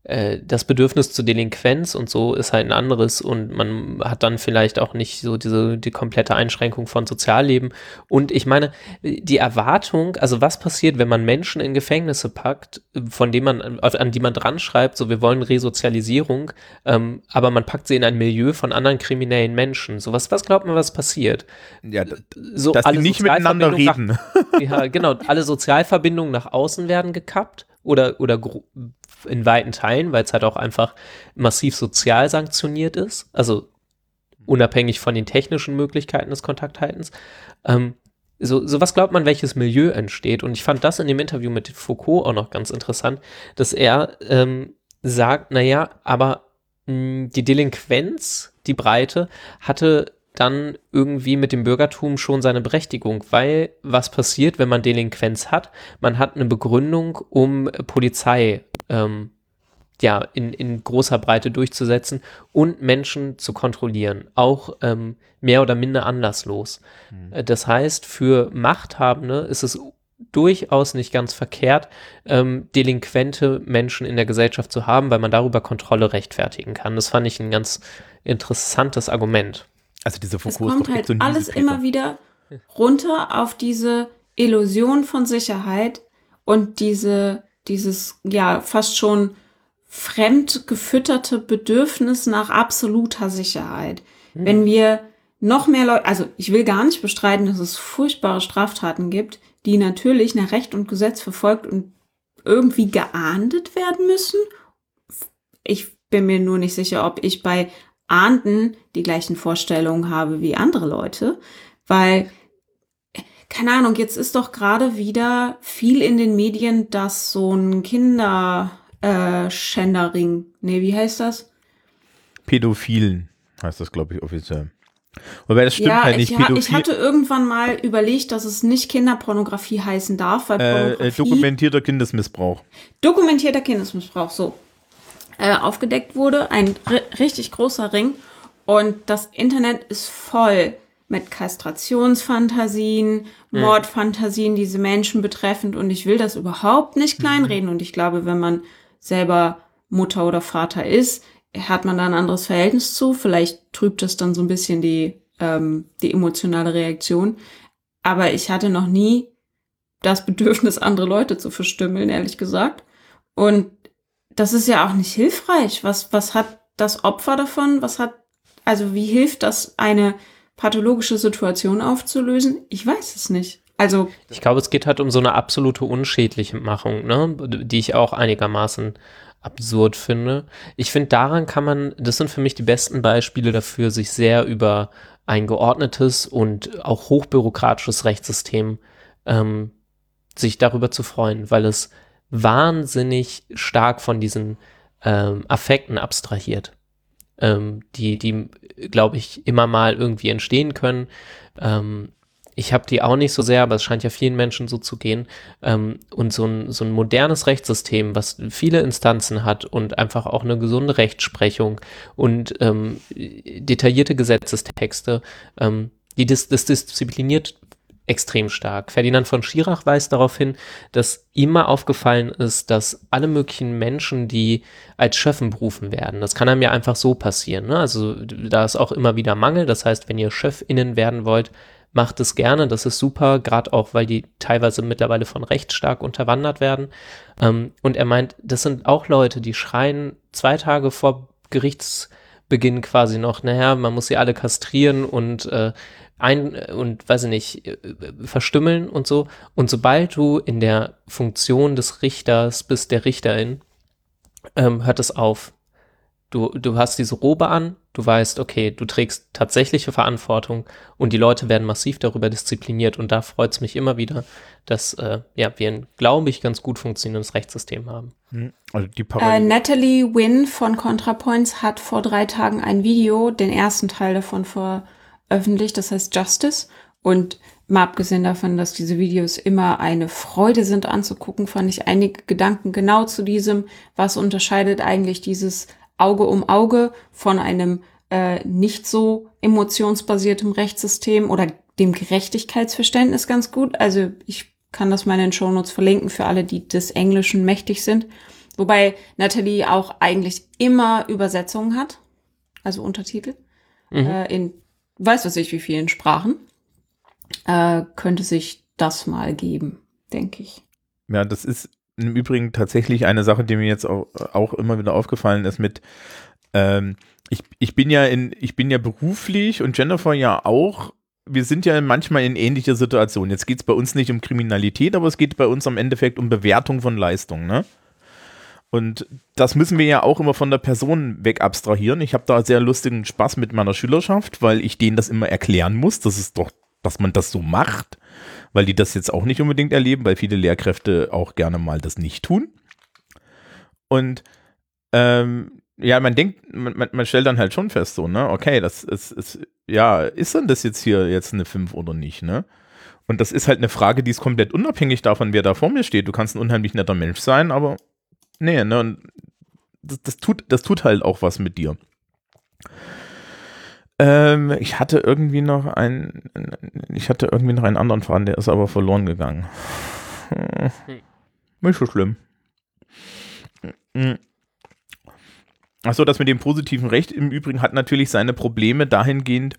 das Bedürfnis zur Delinquenz und so ist halt ein anderes und man hat dann vielleicht auch nicht so diese die komplette Einschränkung von Sozialleben. Und ich meine, die Erwartung, also was passiert, wenn man Menschen in Gefängnisse packt, von denen man, an die man dran schreibt, so wir wollen Resozialisierung, ähm, aber man packt sie in ein Milieu von anderen kriminellen Menschen. So was, was glaubt man, was passiert? Ja, so dass alle die nicht miteinander reden. Nach, ja, genau, alle Sozialverbindungen nach außen werden gekappt oder, oder in weiten Teilen, weil es halt auch einfach massiv sozial sanktioniert ist, also unabhängig von den technischen Möglichkeiten des Kontakthaltens. Ähm, so, so was glaubt man, welches Milieu entsteht? Und ich fand das in dem Interview mit Foucault auch noch ganz interessant, dass er ähm, sagt, naja, aber mh, hm, die Delinquenz, die Breite, hatte dann irgendwie mit dem Bürgertum schon seine Berechtigung, weil was passiert, wenn man Delinquenz hat? Man hat eine Begründung, um Polizei ähm, ja, in, in großer Breite durchzusetzen und Menschen zu kontrollieren, auch ähm, mehr oder minder anlasslos. Mhm. Das heißt, für Machthabende ist es durchaus nicht ganz verkehrt, ähm, delinquente Menschen in der Gesellschaft zu haben, weil man darüber Kontrolle rechtfertigen kann. Das fand ich ein ganz interessantes Argument. Also diese Fokus es kommt halt so alles immer wieder runter auf diese Illusion von Sicherheit und diese dieses ja fast schon fremd gefütterte Bedürfnis nach absoluter Sicherheit. Hm. Wenn wir noch mehr Leute, also ich will gar nicht bestreiten, dass es furchtbare Straftaten gibt, die natürlich nach Recht und Gesetz verfolgt und irgendwie geahndet werden müssen. Ich bin mir nur nicht sicher, ob ich bei Ahnden die gleichen Vorstellungen habe wie andere Leute, weil keine Ahnung, jetzt ist doch gerade wieder viel in den Medien, dass so ein Kinderschändering, äh, nee, wie heißt das? Pädophilen, heißt das, glaube ich, offiziell. Wobei das stimmt ja, halt nicht. Ich, ich hatte irgendwann mal überlegt, dass es nicht Kinderpornografie heißen darf, weil äh, äh, dokumentierter Kindesmissbrauch. Dokumentierter Kindesmissbrauch, so. Äh, aufgedeckt wurde, ein richtig großer Ring. Und das Internet ist voll mit Kastrationsfantasien, hm. Mordfantasien, diese Menschen betreffend. Und ich will das überhaupt nicht kleinreden. Und ich glaube, wenn man selber Mutter oder Vater ist, hat man da ein anderes Verhältnis zu. Vielleicht trübt das dann so ein bisschen die, ähm, die emotionale Reaktion. Aber ich hatte noch nie das Bedürfnis, andere Leute zu verstümmeln, ehrlich gesagt. Und das ist ja auch nicht hilfreich. Was, was hat das Opfer davon? Was hat, also wie hilft das, eine pathologische Situation aufzulösen? Ich weiß es nicht. Also. Ich glaube, es geht halt um so eine absolute unschädliche Machung, ne? Die ich auch einigermaßen absurd finde. Ich finde, daran kann man, das sind für mich die besten Beispiele dafür, sich sehr über ein geordnetes und auch hochbürokratisches Rechtssystem ähm, sich darüber zu freuen, weil es wahnsinnig stark von diesen ähm, Affekten abstrahiert, ähm, die, die, glaube ich, immer mal irgendwie entstehen können. Ähm, ich habe die auch nicht so sehr, aber es scheint ja vielen Menschen so zu gehen. Ähm, und so ein, so ein modernes Rechtssystem, was viele Instanzen hat und einfach auch eine gesunde Rechtsprechung und ähm, detaillierte Gesetzestexte, ähm, die das, das diszipliniert extrem stark. Ferdinand von Schirach weist darauf hin, dass immer aufgefallen ist, dass alle möglichen Menschen, die als Schöffen berufen werden, das kann einem ja einfach so passieren. Ne? Also da ist auch immer wieder Mangel. Das heißt, wenn ihr Schöffinnen werden wollt, macht es gerne, das ist super, gerade auch, weil die teilweise mittlerweile von rechts stark unterwandert werden. Ähm, und er meint, das sind auch Leute, die schreien zwei Tage vor Gerichtsbeginn quasi noch, naja, man muss sie alle kastrieren und äh, ein und weiß ich nicht, äh, verstümmeln und so. Und sobald du in der Funktion des Richters bist, der Richterin, ähm, hört es auf. Du, du hast diese Robe an, du weißt, okay, du trägst tatsächliche Verantwortung und die Leute werden massiv darüber diszipliniert und da freut es mich immer wieder, dass äh, ja, wir ein, glaube ich, ganz gut funktionierendes Rechtssystem haben. Hm, also die äh, Natalie Wynn von ContraPoints hat vor drei Tagen ein Video, den ersten Teil davon veröffentlicht, das heißt Justice und mal abgesehen davon, dass diese Videos immer eine Freude sind anzugucken, fand ich einige Gedanken genau zu diesem, was unterscheidet eigentlich dieses Auge um Auge von einem äh, nicht so emotionsbasiertem Rechtssystem oder dem Gerechtigkeitsverständnis ganz gut. Also ich kann das mal in den Shownotes verlinken für alle, die des Englischen mächtig sind. Wobei Natalie auch eigentlich immer Übersetzungen hat, also Untertitel, mhm. äh, in weiß was ich wie vielen Sprachen. Äh, könnte sich das mal geben, denke ich. Ja, das ist im Übrigen tatsächlich eine Sache, die mir jetzt auch, auch immer wieder aufgefallen ist mit, ähm, ich, ich bin ja in, ich bin ja beruflich und Jennifer ja auch, wir sind ja manchmal in ähnlicher Situation. Jetzt geht es bei uns nicht um Kriminalität, aber es geht bei uns am Endeffekt um Bewertung von Leistung, ne? Und das müssen wir ja auch immer von der Person weg abstrahieren. Ich habe da sehr lustigen Spaß mit meiner Schülerschaft, weil ich denen das immer erklären muss. Das ist doch, dass man das so macht weil die das jetzt auch nicht unbedingt erleben, weil viele Lehrkräfte auch gerne mal das nicht tun. Und ähm, ja, man denkt, man, man, stellt dann halt schon fest, so, ne, okay, das ist, ist, ja, ist denn das jetzt hier jetzt eine 5 oder nicht, ne? Und das ist halt eine Frage, die ist komplett unabhängig davon, wer da vor mir steht. Du kannst ein unheimlich netter Mensch sein, aber nee, ne, und das, das, tut, das tut halt auch was mit dir. Ähm, ich hatte irgendwie noch einen, ich hatte irgendwie noch einen anderen Faden, der ist aber verloren gegangen. Hm. Nicht so schlimm. Hm. Achso, das mit dem positiven Recht im Übrigen hat natürlich seine Probleme dahingehend,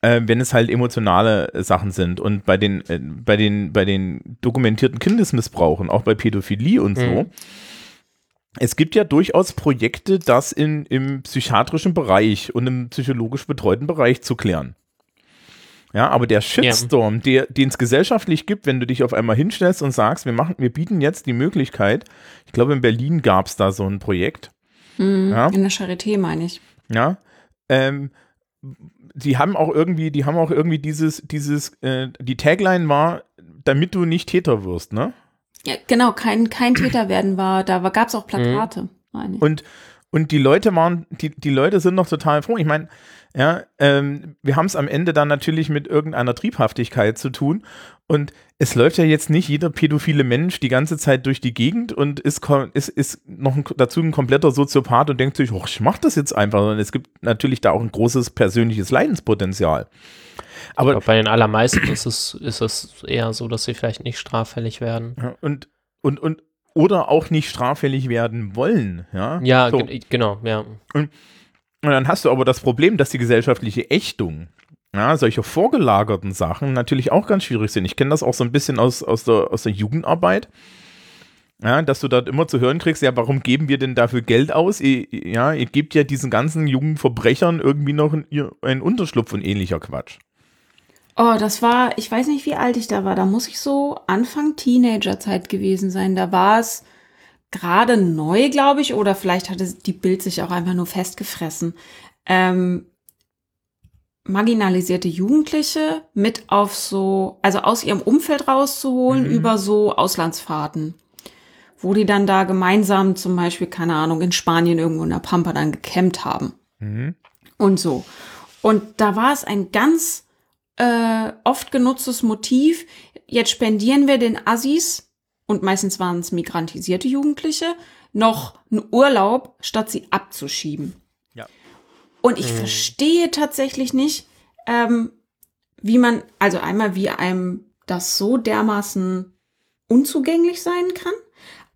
äh, wenn es halt emotionale Sachen sind. Und bei den, äh, bei den, bei den dokumentierten Kindesmissbrauchen, auch bei Pädophilie und so, mhm es gibt ja durchaus Projekte, das in, im psychiatrischen Bereich und im psychologisch betreuten Bereich zu klären. Ja, aber der Shitstorm, ja. den es gesellschaftlich gibt, wenn du dich auf einmal hinstellst und sagst, wir machen, wir bieten jetzt die Möglichkeit, ich glaube, in Berlin gab es da so ein Projekt. Mhm, ja. In der Charité, meine ich. Ja. Ähm, die haben auch irgendwie, die haben auch irgendwie dieses, dieses, äh, die Tagline war, damit du nicht Täter wirst, ne? Ja, genau, kein, kein Täter werden war, da gab es auch Plakate, mhm. meine ich. Und, und die Leute waren, die, die Leute sind noch total froh. Ich meine, ja, ähm, wir haben es am Ende dann natürlich mit irgendeiner Triebhaftigkeit zu tun. Und es läuft ja jetzt nicht jeder pädophile Mensch die ganze Zeit durch die Gegend und ist, ist, ist noch ein, dazu ein kompletter Soziopath und denkt sich, oh, ich mach das jetzt einfach. Und es gibt natürlich da auch ein großes persönliches Leidenspotenzial. Aber bei den allermeisten ist es, ist es eher so, dass sie vielleicht nicht straffällig werden. Und, und, und, oder auch nicht straffällig werden wollen. Ja, ja so. genau, ja. Und, und dann hast du aber das Problem, dass die gesellschaftliche Ächtung ja, solche vorgelagerten Sachen natürlich auch ganz schwierig sind. Ich kenne das auch so ein bisschen aus, aus, der, aus der Jugendarbeit. Ja, dass du dort immer zu hören kriegst, ja, warum geben wir denn dafür Geld aus? Ihr, ja, ihr gebt ja diesen ganzen jungen Verbrechern irgendwie noch einen, einen Unterschlupf und ähnlicher Quatsch. Oh, das war, ich weiß nicht, wie alt ich da war. Da muss ich so Anfang Teenagerzeit gewesen sein. Da war es gerade neu, glaube ich, oder vielleicht hatte die Bild sich auch einfach nur festgefressen. Ähm, marginalisierte Jugendliche mit auf so, also aus ihrem Umfeld rauszuholen mhm. über so Auslandsfahrten. Wo die dann da gemeinsam zum Beispiel, keine Ahnung, in Spanien irgendwo in der Pampa dann gecampt haben. Mhm. Und so. Und da war es ein ganz äh, oft genutztes Motiv. Jetzt spendieren wir den Assis, und meistens waren es migrantisierte Jugendliche, noch einen Urlaub, statt sie abzuschieben. Ja. Und ich mhm. verstehe tatsächlich nicht, ähm, wie man, also einmal, wie einem das so dermaßen unzugänglich sein kann.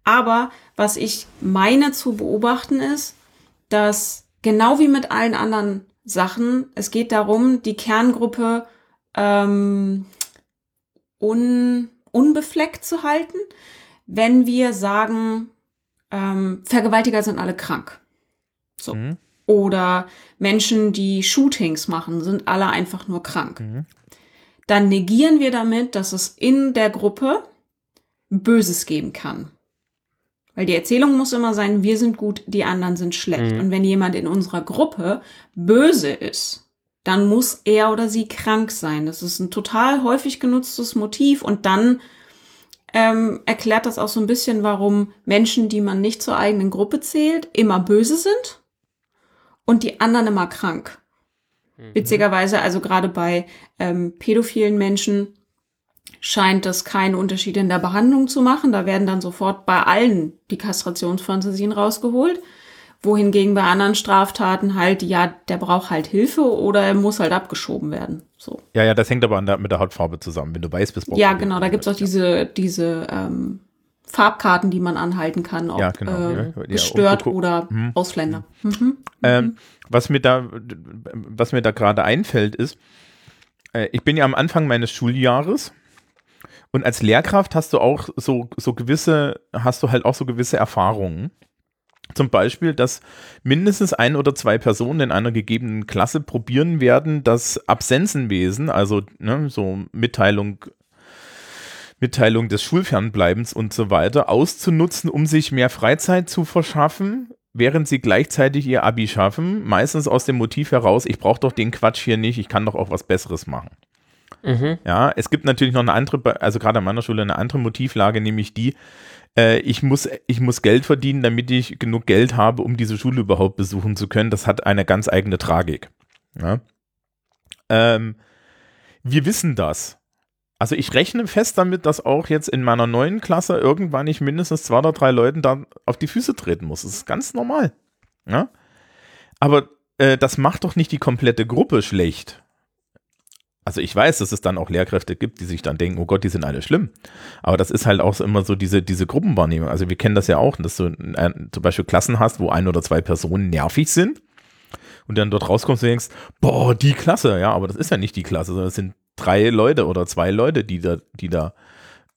Aber was ich meine zu beobachten ist, dass genau wie mit allen anderen Sachen, es geht darum, die Kerngruppe ähm, un, unbefleckt zu halten, wenn wir sagen, ähm, Vergewaltiger sind alle krank. So. Mhm. Oder Menschen, die Shootings machen, sind alle einfach nur krank. Mhm. Dann negieren wir damit, dass es in der Gruppe Böses geben kann. Weil die Erzählung muss immer sein, wir sind gut, die anderen sind schlecht. Mhm. Und wenn jemand in unserer Gruppe böse ist, dann muss er oder sie krank sein. Das ist ein total häufig genutztes Motiv und dann ähm, erklärt das auch so ein bisschen, warum Menschen, die man nicht zur eigenen Gruppe zählt, immer böse sind und die anderen immer krank. Mhm. Witzigerweise, also gerade bei ähm, pädophilen Menschen scheint das keinen Unterschied in der Behandlung zu machen. Da werden dann sofort bei allen die Kastrationsfantasien rausgeholt wohingegen bei anderen Straftaten halt, ja, der braucht halt Hilfe oder er muss halt abgeschoben werden. So. Ja, ja, das hängt aber der, mit der Hautfarbe zusammen. Wenn du weiß bist, Ja, genau, da gibt es auch diese, diese ähm, Farbkarten, die man anhalten kann, ob ja, genau, äh, ja, gestört ja, oder mhm. Ausländer. Mhm. Mhm. Ähm, was mir da, was mir da gerade einfällt, ist, äh, ich bin ja am Anfang meines Schuljahres und als Lehrkraft hast du auch so, so gewisse, hast du halt auch so gewisse Erfahrungen. Zum Beispiel, dass mindestens ein oder zwei Personen in einer gegebenen Klasse probieren werden, das Absenzenwesen, also ne, so Mitteilung, Mitteilung des Schulfernbleibens und so weiter, auszunutzen, um sich mehr Freizeit zu verschaffen, während sie gleichzeitig ihr Abi schaffen. Meistens aus dem Motiv heraus, ich brauche doch den Quatsch hier nicht, ich kann doch auch was Besseres machen. Mhm. Ja, es gibt natürlich noch eine andere, also gerade an meiner Schule eine andere Motivlage, nämlich die, äh, ich, muss, ich muss Geld verdienen, damit ich genug Geld habe, um diese Schule überhaupt besuchen zu können. Das hat eine ganz eigene Tragik. Ja? Ähm, wir wissen das. Also ich rechne fest damit, dass auch jetzt in meiner neuen Klasse irgendwann ich mindestens zwei oder drei Leuten da auf die Füße treten muss. Das ist ganz normal. Ja? Aber äh, das macht doch nicht die komplette Gruppe schlecht. Also ich weiß, dass es dann auch Lehrkräfte gibt, die sich dann denken, oh Gott, die sind alle schlimm. Aber das ist halt auch immer so diese, diese Gruppenwahrnehmung. Also wir kennen das ja auch, dass du äh, zum Beispiel Klassen hast, wo ein oder zwei Personen nervig sind und dann dort rauskommst und denkst, boah, die Klasse, ja, aber das ist ja nicht die Klasse, sondern es sind drei Leute oder zwei Leute, die da, die da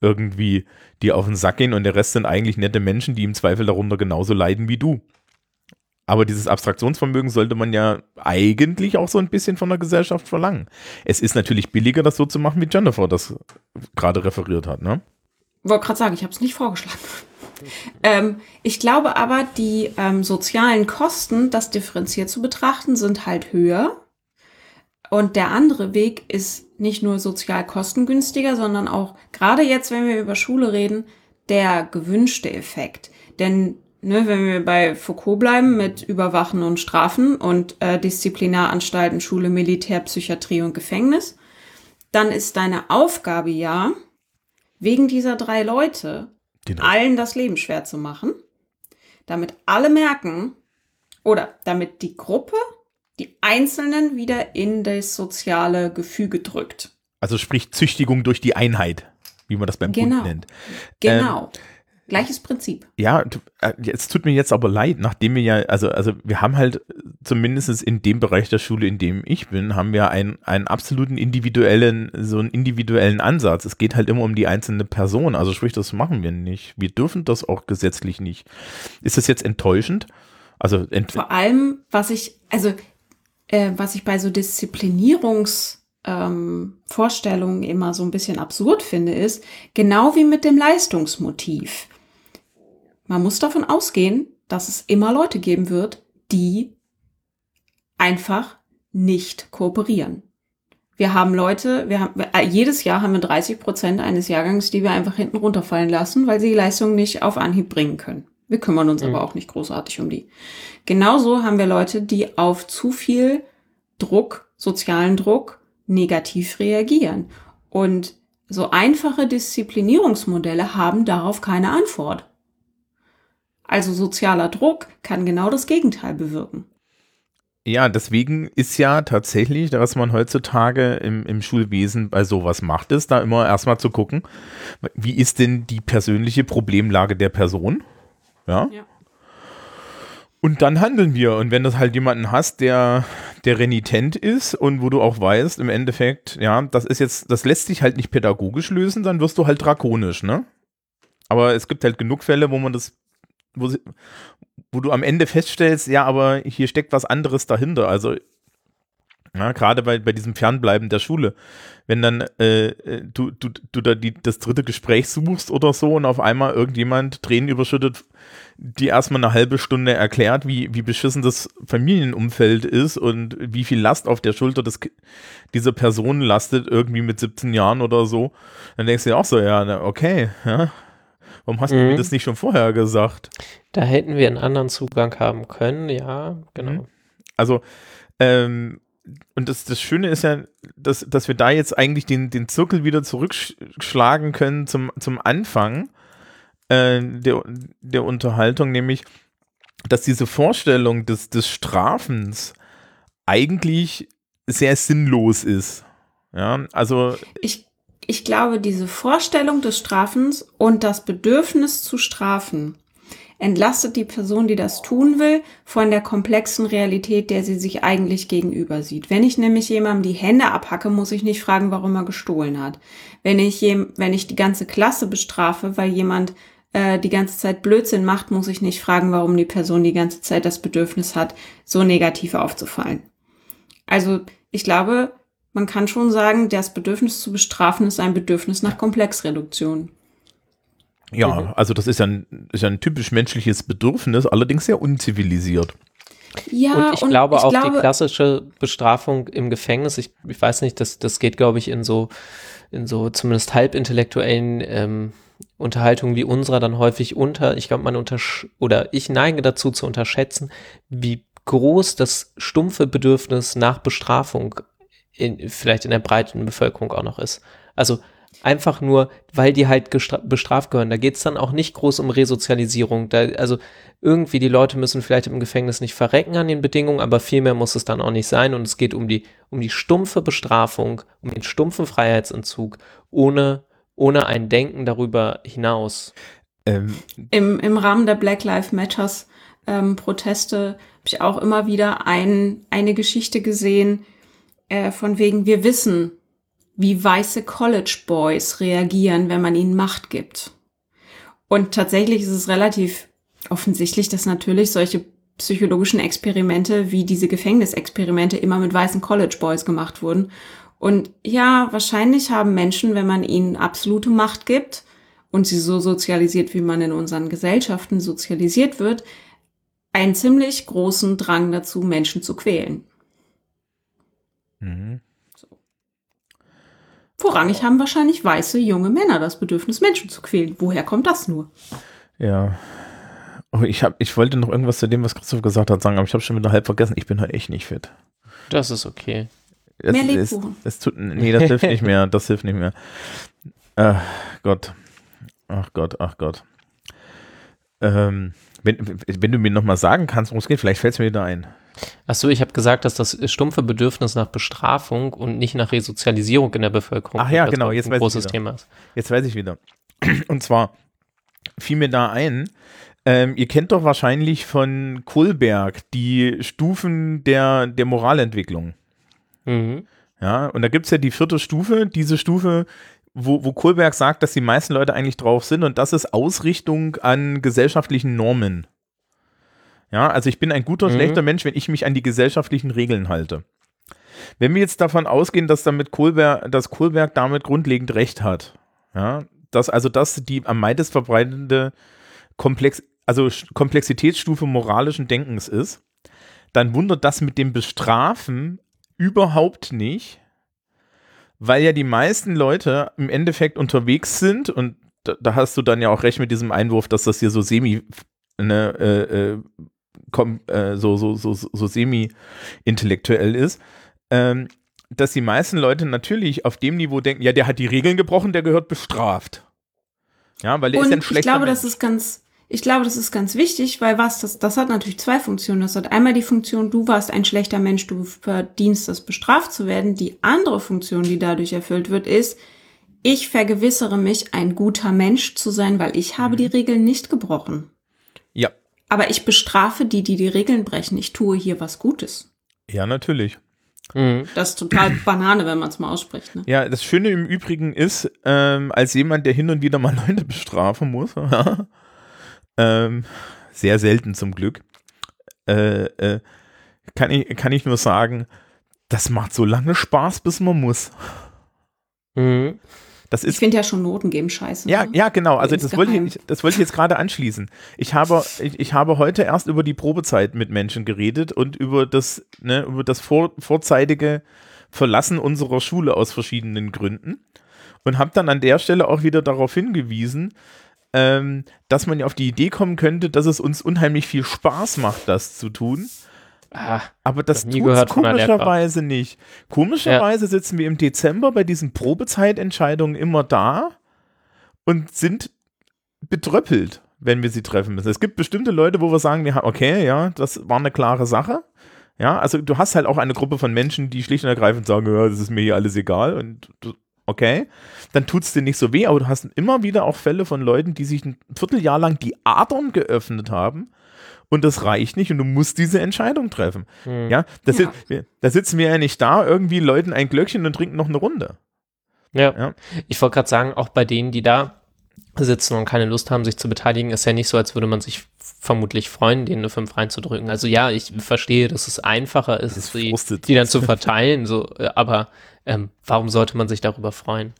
irgendwie dir auf den Sack gehen und der Rest sind eigentlich nette Menschen, die im Zweifel darunter genauso leiden wie du. Aber dieses Abstraktionsvermögen sollte man ja eigentlich auch so ein bisschen von der Gesellschaft verlangen. Es ist natürlich billiger, das so zu machen, wie Jennifer das gerade referiert hat, ne? Wollte gerade sagen, ich habe es nicht vorgeschlagen. ähm, ich glaube aber, die ähm, sozialen Kosten, das differenziert zu betrachten, sind halt höher. Und der andere Weg ist nicht nur sozial kostengünstiger, sondern auch, gerade jetzt, wenn wir über Schule reden, der gewünschte Effekt. Denn ne, wenn wir bei Foucault bleiben mit Überwachen und Strafen und äh, Disziplinaranstalten, Schule, Militär, Psychiatrie und Gefängnis, dann ist deine Aufgabe ja, wegen dieser drei Leute genau. allen das Leben schwer zu machen, damit alle merken oder damit die Gruppe die Einzelnen wieder in das soziale Gefüge drückt. Also sprich Züchtigung durch die Einheit, wie man das beim genau. Bund nennt. Genau. Ähm, Gleiches Prinzip. Ja, äh, es tut mir jetzt aber leid, nachdem wir ja, also, also wir haben halt zumindest in dem Bereich der Schule, in dem ich bin, haben wir einen, einen absoluten individuellen, so einen individuellen Ansatz. Es geht halt immer um die einzelne Person. Also sprich, das machen wir nicht. Wir dürfen das auch gesetzlich nicht. Ist das jetzt enttäuschend? Also ent vor allem, was ich, also äh, was ich bei so Disziplinierungs ähm, Vorstellungen immer so ein bisschen absurd finde, ist, genau wie mit dem Leistungsmotiv. Man muss davon ausgehen, dass es immer Leute geben wird, die einfach nicht kooperieren. Wir haben Leute, wir haben, äh, jedes Jahr haben wir 30 Prozent eines Jahrgangs, die wir einfach hinten runterfallen lassen, weil sie die Leistung nicht auf Anhieb bringen können. Wir kümmern uns mhm. aber auch nicht großartig um die. Genauso haben wir Leute, die auf zu viel Druck, sozialen Druck, negativ reagieren. Und so einfache Disziplinierungsmodelle haben darauf keine Antwort. Also sozialer Druck kann genau das Gegenteil bewirken. Ja, deswegen ist ja tatsächlich, was man heutzutage im, im Schulwesen bei sowas macht, ist da immer erstmal zu gucken, wie ist denn die persönliche Problemlage der Person? Ja. ja. Und dann handeln wir. Und wenn du halt jemanden hast, der, der renitent ist und wo du auch weißt, im Endeffekt, ja, das ist jetzt, das lässt sich halt nicht pädagogisch lösen, dann wirst du halt drakonisch, ne? Aber es gibt halt genug Fälle, wo man das, wo, wo du am Ende feststellst, ja, aber hier steckt was anderes dahinter. Also ja, gerade bei, bei diesem Fernbleiben der Schule. Wenn dann äh, äh, du, du, du da die, das dritte Gespräch suchst oder so und auf einmal irgendjemand Tränen überschüttet, die erstmal eine halbe Stunde erklärt, wie, wie beschissen das Familienumfeld ist und wie viel Last auf der Schulter des, dieser Person lastet, irgendwie mit 17 Jahren oder so, dann denkst du dir auch so, ja, okay, ja, Warum hast mhm. du mir mhm. das nicht schon vorher gesagt? Da hätten wir einen anderen Zugang haben können, ja, genau. Mhm. Also, ähm, und das, das Schöne ist ja, dass, dass wir da jetzt eigentlich den, den Zirkel wieder zurückschlagen können zum, zum Anfang äh, der, der Unterhaltung, nämlich, dass diese Vorstellung des, des Strafens eigentlich sehr sinnlos ist. Ja, also. Ich, ich glaube, diese Vorstellung des Strafens und das Bedürfnis zu strafen entlastet die Person, die das tun will, von der komplexen Realität, der sie sich eigentlich gegenüber sieht. Wenn ich nämlich jemandem die Hände abhacke, muss ich nicht fragen, warum er gestohlen hat. Wenn ich, wenn ich die ganze Klasse bestrafe, weil jemand äh, die ganze Zeit Blödsinn macht, muss ich nicht fragen, warum die Person die ganze Zeit das Bedürfnis hat, so negativ aufzufallen. Also ich glaube, man kann schon sagen, das Bedürfnis zu bestrafen ist ein Bedürfnis nach Komplexreduktion. Ja, also das ist ja, ein, ist ja ein typisch menschliches Bedürfnis, allerdings sehr unzivilisiert. Ja, und ich und glaube ich auch glaube, die klassische Bestrafung im Gefängnis, ich, ich weiß nicht, das, das geht, glaube ich, in so, in so zumindest halbintellektuellen ähm, Unterhaltungen wie unserer dann häufig unter. Ich glaube, man untersch oder ich neige dazu zu unterschätzen, wie groß das stumpfe Bedürfnis nach Bestrafung in, vielleicht in der breiten Bevölkerung auch noch ist. Also einfach nur, weil die halt bestraft gehören. Da geht es dann auch nicht groß um Resozialisierung. Da, also irgendwie die Leute müssen vielleicht im Gefängnis nicht verrecken an den Bedingungen, aber viel mehr muss es dann auch nicht sein. Und es geht um die, um die stumpfe Bestrafung, um den stumpfen Freiheitsentzug, ohne, ohne ein Denken darüber hinaus. Ähm. Im, Im Rahmen der Black Lives Matters ähm, Proteste habe ich auch immer wieder ein, eine Geschichte gesehen, äh, von wegen, wir wissen, wie weiße College Boys reagieren, wenn man ihnen Macht gibt. Und tatsächlich ist es relativ offensichtlich, dass natürlich solche psychologischen Experimente wie diese Gefängnisexperimente immer mit weißen College Boys gemacht wurden. Und ja, wahrscheinlich haben Menschen, wenn man ihnen absolute Macht gibt und sie so sozialisiert, wie man in unseren Gesellschaften sozialisiert wird, einen ziemlich großen Drang dazu, Menschen zu quälen. Mhm. Vorrangig haben wahrscheinlich weiße junge Männer das Bedürfnis, Menschen zu quälen. Woher kommt das nur? Ja. Oh, ich, hab, ich wollte noch irgendwas zu dem, was Christoph gesagt hat, sagen, aber ich habe schon wieder halb vergessen. Ich bin heute echt nicht fit. Das ist okay. Das, mehr Lebkuchen. Es, es tut, nee, das hilft nicht mehr. Das hilft nicht mehr. Ach Gott. Ach Gott, ach Gott. Ähm, wenn, wenn du mir nochmal sagen kannst, worum es geht, vielleicht fällt es mir wieder ein. Achso, ich habe gesagt, dass das stumpfe Bedürfnis nach Bestrafung und nicht nach Resozialisierung in der Bevölkerung Ach ja, genau, jetzt ein weiß großes ich Thema ist. Jetzt weiß ich wieder. Und zwar fiel mir da ein, ähm, ihr kennt doch wahrscheinlich von Kohlberg die Stufen der, der Moralentwicklung. Mhm. Ja, und da gibt es ja die vierte Stufe, diese Stufe, wo, wo Kohlberg sagt, dass die meisten Leute eigentlich drauf sind und das ist Ausrichtung an gesellschaftlichen Normen. Ja, also ich bin ein guter, mhm. schlechter Mensch, wenn ich mich an die gesellschaftlichen Regeln halte. Wenn wir jetzt davon ausgehen, dass damit Kohlberg, dass Kohlberg damit grundlegend recht hat, ja, dass also das die am meisten verbreitende Komplex, also Komplexitätsstufe moralischen Denkens ist, dann wundert das mit dem Bestrafen überhaupt nicht, weil ja die meisten Leute im Endeffekt unterwegs sind und da, da hast du dann ja auch recht mit diesem Einwurf, dass das hier so semi ne, äh, äh, kom, äh, so, so, so, so semi-intellektuell ist, ähm, dass die meisten Leute natürlich auf dem Niveau denken, ja, der hat die Regeln gebrochen, der gehört bestraft. Ja, weil der Und ist ein schlechter Ich glaube, Mensch. das ist ganz, ich glaube, das ist ganz wichtig, weil was, das, das hat natürlich zwei Funktionen. Das hat einmal die Funktion, du warst ein schlechter Mensch, du verdienst das bestraft zu werden. Die andere Funktion, die dadurch erfüllt wird, ist, ich vergewissere mich, ein guter Mensch zu sein, weil ich habe die Regeln nicht gebrochen. Ja. Aber ich bestrafe die, die die Regeln brechen. Ich tue hier was Gutes. Ja, natürlich. Mhm. Das ist total Banane, wenn man es mal ausspricht. Ne? Ja, das Schöne im Übrigen ist, ähm, als jemand, der hin und wieder mal Leute bestrafen muss, ähm, sehr selten zum Glück, äh, äh, kann, ich, kann ich nur sagen, das macht so lange Spaß, bis man muss. Mhm. Das ich ist finde ja schon Noten geben scheiße. Ja, ne? ja, genau. Also das wollte, ich, das wollte ich jetzt gerade anschließen. Ich habe, ich, ich habe heute erst über die Probezeit mit Menschen geredet und über das, ne, über das vor, vorzeitige Verlassen unserer Schule aus verschiedenen Gründen und habe dann an der Stelle auch wieder darauf hingewiesen, ähm, dass man ja auf die Idee kommen könnte, dass es uns unheimlich viel Spaß macht, das zu tun. Ah, Aber das tut komischerweise nicht. Komischerweise sitzen wir im Dezember bei diesen Probezeitentscheidungen immer da und sind betröppelt, wenn wir sie treffen müssen. Es gibt bestimmte Leute, wo wir sagen, wir haben, okay, ja, das war eine klare Sache. Ja, also du hast halt auch eine Gruppe von Menschen, die schlicht und ergreifend sagen, ja, das ist mir hier alles egal und okay, dann tut es dir nicht so weh, aber du hast immer wieder auch Fälle von Leuten, die sich ein Vierteljahr lang die Adern geöffnet haben und das reicht nicht und du musst diese Entscheidung treffen. Mhm. Ja, das Ja. Ist, da sitzen wir ja nicht da, irgendwie Leuten ein Glöckchen und trinken noch eine Runde. Ja. Ja. Ich wollte gerade sagen, auch bei denen, die da sitzen und keine Lust haben, sich zu beteiligen, ist ja nicht so, als würde man sich vermutlich freuen, denen eine 5 reinzudrücken. Also ja, ich verstehe, dass es einfacher ist, Das die, die dann zu verteilen, so, äh, aber ähm, warum sollte man sich darüber freuen?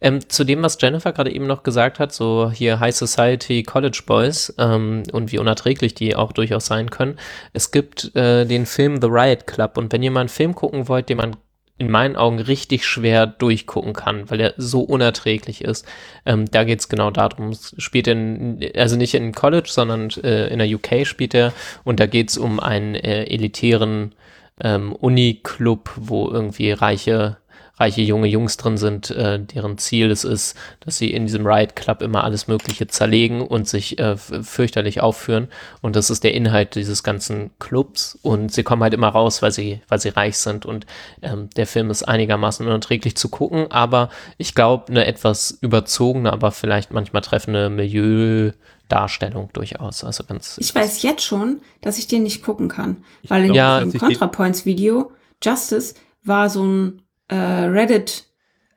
Ähm, zu dem, was Jennifer gerade eben noch gesagt hat, so hier High Society College Boys ähm, und wie unerträglich die auch durchaus sein können. Es gibt äh, den Film The Riot Club und wenn ihr mal einen Film gucken wollt, den man in meinen Augen richtig schwer durchgucken kann, weil er so unerträglich ist. Ähm, da geht es genau darum. Es spielt in, also nicht in College, sondern äh, in der UK spielt er und da geht es um einen äh, elitären ähm, Uni-Club, wo irgendwie reiche reiche junge Jungs drin sind, äh, deren Ziel es ist, dass sie in diesem Riot Club immer alles Mögliche zerlegen und sich äh, fürchterlich aufführen. Und das ist der Inhalt dieses ganzen Clubs. Und sie kommen halt immer raus, weil sie, weil sie reich sind. Und ähm, der Film ist einigermaßen unerträglich zu gucken, aber ich glaube, eine etwas überzogene, aber vielleicht manchmal treffende Milieudarstellung durchaus. Also ganz. Ich weiß jetzt schon, dass ich den nicht gucken kann. Weil in Ja, dem ContraPoints-Video Justice war so ein äh, Reddit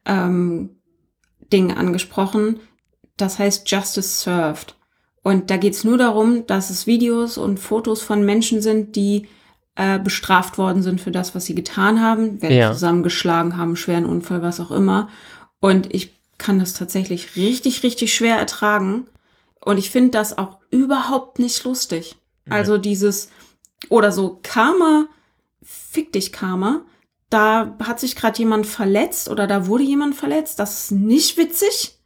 ähm, Ding angesprochen, das heißt Justice Served. Und da geht's nur darum, dass es Videos und Fotos von Menschen sind, die äh, bestraft worden sind für das, was sie getan haben, werden Ja. zusammengeschlagen haben, schweren Unfall, was auch immer. Und ich kann das tatsächlich richtig, richtig schwer ertragen. Und ich finde das auch überhaupt nicht lustig. Also dieses, oder so Karma, fick dich Karma, da hat sich gerade jemand verletzt oder da wurde jemand verletzt, das ist nicht witzig.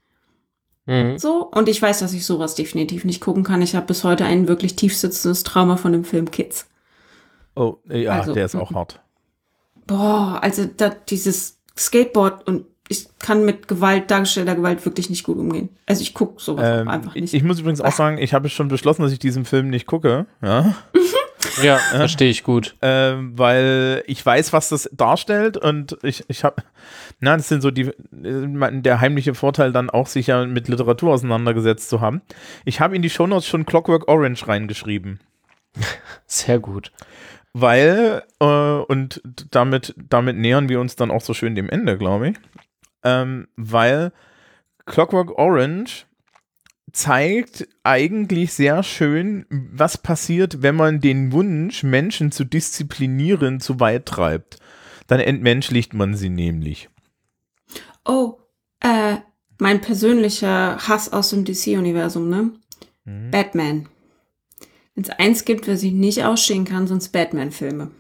Mhm. So, und ich weiß, dass ich sowas definitiv nicht gucken kann. Ich habe bis heute ein wirklich tiefsitzendes Trauma von dem Film Kids. Oh, ja, also, der ist auch hart. Boah, also da, dieses Skateboard und ich kann mit Gewalt, dargestellter Gewalt wirklich nicht gut umgehen. Also ich gucke sowas ähm, einfach nicht. Ich muss übrigens auch sagen, ich habe schon beschlossen, dass ich diesen Film nicht gucke. Ja, ja verstehe ich gut. Ähm, weil ich weiß, was das darstellt und ich, ich habe, na, das sind so die, der heimliche Vorteil dann auch, sich ja mit Literatur auseinandergesetzt zu haben. Ich habe in die Shownotes schon Clockwork Orange reingeschrieben. Sehr gut. Weil, äh, und damit, damit nähern wir uns dann auch so schön dem Ende, glaube ich ähm, weil Clockwork Orange zeigt eigentlich sehr schön, was passiert, wenn man den Wunsch, Menschen zu disziplinieren, zu weit treibt. Dann entmenschlicht man sie nämlich. Oh, äh, mein persönlicher Hass aus dem DC-Universum, ne? Mhm. Batman. Wenn es eins gibt, was ich nicht ausstehen kann, sind Batman-Filme.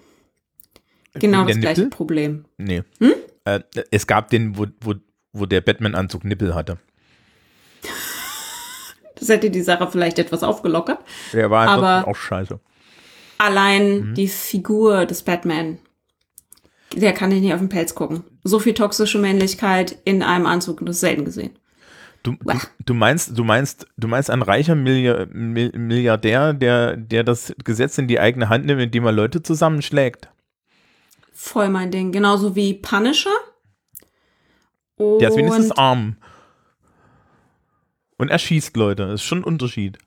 Genau das gleiche Problem. Nee. Hm? Äh, es gab den, wo, wo, wo der Batman-Anzug Nippel hatte. Das hätte die Sache vielleicht etwas aufgelockert. Der war aber auch scheiße. Allein mhm. die Figur des Batman, der kann ich nicht auf den Pelz gucken. So viel toxische Männlichkeit in einem Anzug, das ist selten gesehen. Du, du, du, meinst, du meinst, du meinst ein reicher Milliardär, der, der das Gesetz in die eigene Hand nimmt, indem er Leute zusammenschlägt? Voll mein Ding. Genauso wie Punisher. Und Der ist wenigstens arm. Und er schießt Leute. Das ist schon ein Unterschied.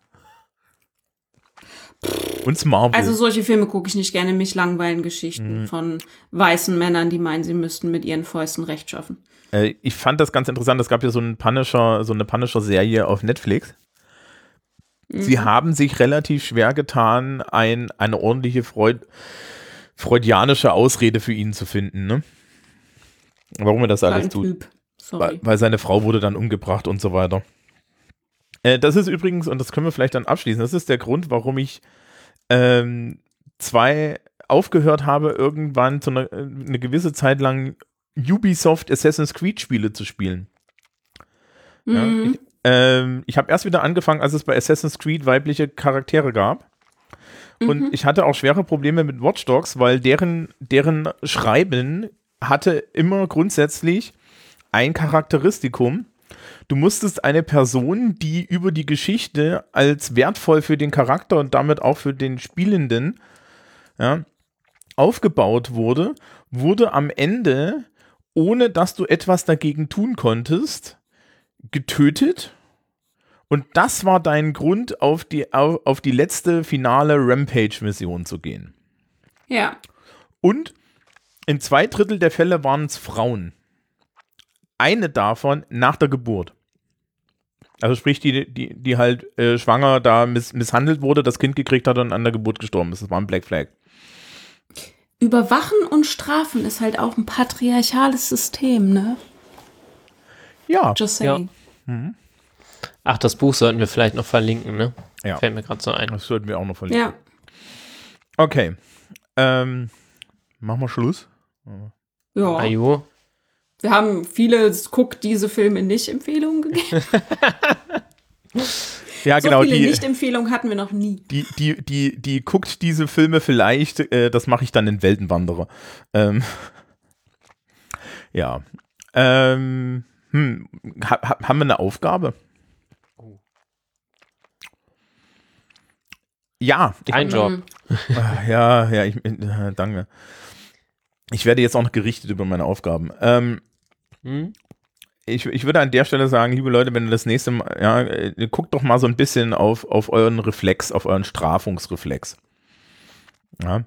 Und Marvel. Also solche Filme gucke ich nicht gerne. Mich langweilen Geschichten mhm. von weißen Männern, die meinen, sie müssten mit ihren Fäusten Recht schaffen. Äh, ich fand das ganz interessant. Es gab ja so, einen Punisher, so eine Punisher-Serie auf Netflix. Mhm. Sie haben sich relativ schwer getan, ein, eine ordentliche Freude freudianische Ausrede für ihn zu finden, ne? Warum er das alles tut. Weil, weil, seine Frau wurde dann umgebracht und so weiter. Äh, das ist übrigens, und das können wir vielleicht dann abschließen, das ist der Grund, warum ich ähm, zwei aufgehört habe, irgendwann zu einer, eine gewisse Zeit lang Ubisoft Assassin's Creed Spiele zu spielen. Mhm. Ja, ich, ähm, ich habe erst wieder angefangen, als es bei Assassin's Creed weibliche Charaktere gab. Und mhm. ich hatte auch schwere Probleme mit Watch Dogs, weil deren, deren Schreiben hatte immer grundsätzlich ein Charakteristikum. Du musstest eine Person, die über die Geschichte als wertvoll für den Charakter und damit auch für den Spielenden ja, aufgebaut wurde, wurde am Ende, ohne dass du etwas dagegen tun konntest, getötet und das war dein Grund, auf die, auf, auf die letzte finale Rampage-Mission zu gehen. Ja. Und in zwei Drittel der Fälle waren es Frauen. Eine davon nach der Geburt. Also sprich, die, die, die halt äh, schwanger da miss, misshandelt wurde, das Kind gekriegt hat und an der Geburt gestorben ist. Das war ein Black Flag. Überwachen und strafen ist halt auch ein patriarchales System, ne? Ja. Just saying. Ja. Mhm. Ach, das Buch sollten wir vielleicht noch verlinken, ne? Ja. Fällt mir gerade so ein. Das sollten wir auch noch verlinken. Ja. Okay. Ähm, machen wir Schluss? Ja. Ajo. Wir haben viele Guck diese Filme nicht Empfehlungen gegeben. ja, genau. So viele Nicht-Empfehlungen hatten wir noch nie. Die, die, die, die guckt diese Filme vielleicht, äh, das mache ich dann in Weltenwanderer. Ähm, ja. Ähm, hm, ha, haben wir eine Aufgabe? Ja. Ein Job. Mhm. Ah, ja, ja, ich, äh, danke. Ich werde jetzt auch noch gerichtet über meine Aufgaben. Ähm, hm? ich, ich würde an der Stelle sagen, liebe Leute, wenn ihr das nächste Mal, ja, äh, guckt doch mal so ein bisschen auf, auf euren Reflex, auf euren Strafungsreflex. Ja.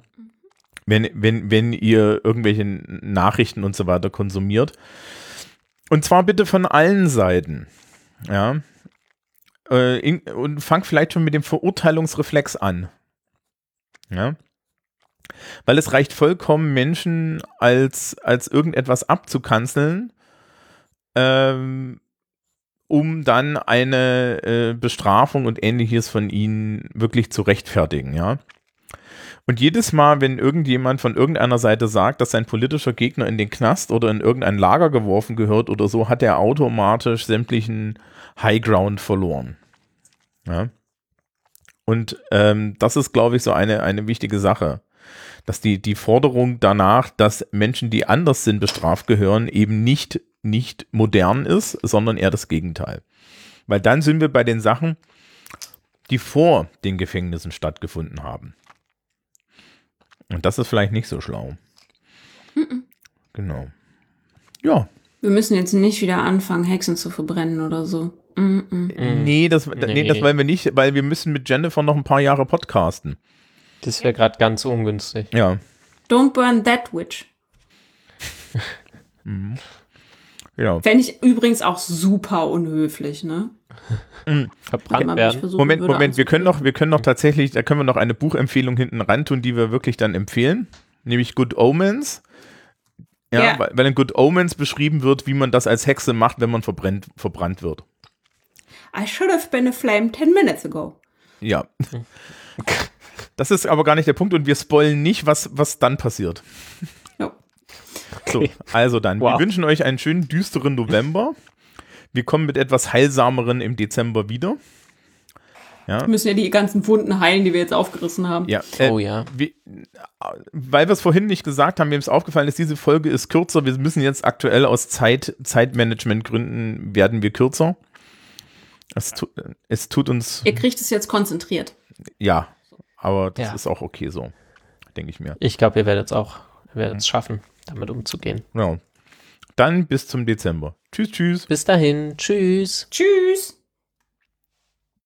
Wenn, wenn, wenn ihr irgendwelche Nachrichten und so weiter konsumiert. Und zwar bitte von allen Seiten. Ja. Äh, in, und fang vielleicht schon mit dem Verurteilungsreflex an. Ja. Weil es reicht vollkommen, Menschen als, als irgendetwas abzukanzeln, ähm, um dann eine äh, Bestrafung und ähnliches von ihnen wirklich zu rechtfertigen, ja. Und jedes Mal, wenn irgendjemand von irgendeiner Seite sagt, dass sein politischer Gegner in den Knast oder in irgendein Lager geworfen gehört oder so, hat er automatisch sämtlichen High Ground verloren. Ja. Und ähm, das ist, glaube ich, so eine, eine wichtige Sache. Dass die, die Forderung danach, dass Menschen, die anders sind, bestraft gehören, eben nicht, nicht modern ist, sondern eher das Gegenteil. Weil dann sind wir bei den Sachen, die vor den Gefängnissen stattgefunden haben. Und das ist vielleicht nicht so schlau. Mhm. Genau. Ja. Wir müssen jetzt nicht wieder anfangen, Hexen zu verbrennen oder so. Mhm. Nee, das, nee. nee, das wollen wir nicht, weil wir müssen mit Jennifer noch ein paar Jahre podcasten. Das wäre gerade ganz ungünstig. Ja. Don't burn that witch. mhm. Ja. Fände ich übrigens auch super unhöflich, ne? Mhm. Verbrannt werden. Moment, Moment, wir können noch, wir können noch tatsächlich, da können wir noch eine Buchempfehlung hinten ran tun, die wir wirklich dann empfehlen, nämlich Good Omens. Ja, ja. Weil, weil in Good Omens beschrieben wird, wie man das als Hexe macht, wenn man verbrennt, verbrannt wird. I should have been aflame 10 minutes ago. Ja. Das ist aber gar nicht der Punkt und wir spoilen nicht, was, was dann passiert. So, also dann. Wow. Wir wünschen euch einen schönen düsteren November. Wir kommen mit etwas heilsameren im Dezember wieder. Ja. Wir müssen ja die ganzen Wunden heilen, die wir jetzt aufgerissen haben. Ja. Äh, oh ja. Wie, weil wir es vorhin nicht gesagt haben, mir ist aufgefallen, dass diese Folge ist kürzer. Wir müssen jetzt aktuell aus Zeit, Zeitmanagement-Gründen werden wir kürzer. Es, tu, es tut uns. Ihr kriegt es jetzt konzentriert. Ja, aber das ja. ist auch okay so, denke ich mir. Ich glaube, ihr werdet es auch, ihr werdet es schaffen, damit umzugehen. Ja. Dann bis zum Dezember. Tschüss, tschüss. Bis dahin. Tschüss. Tschüss.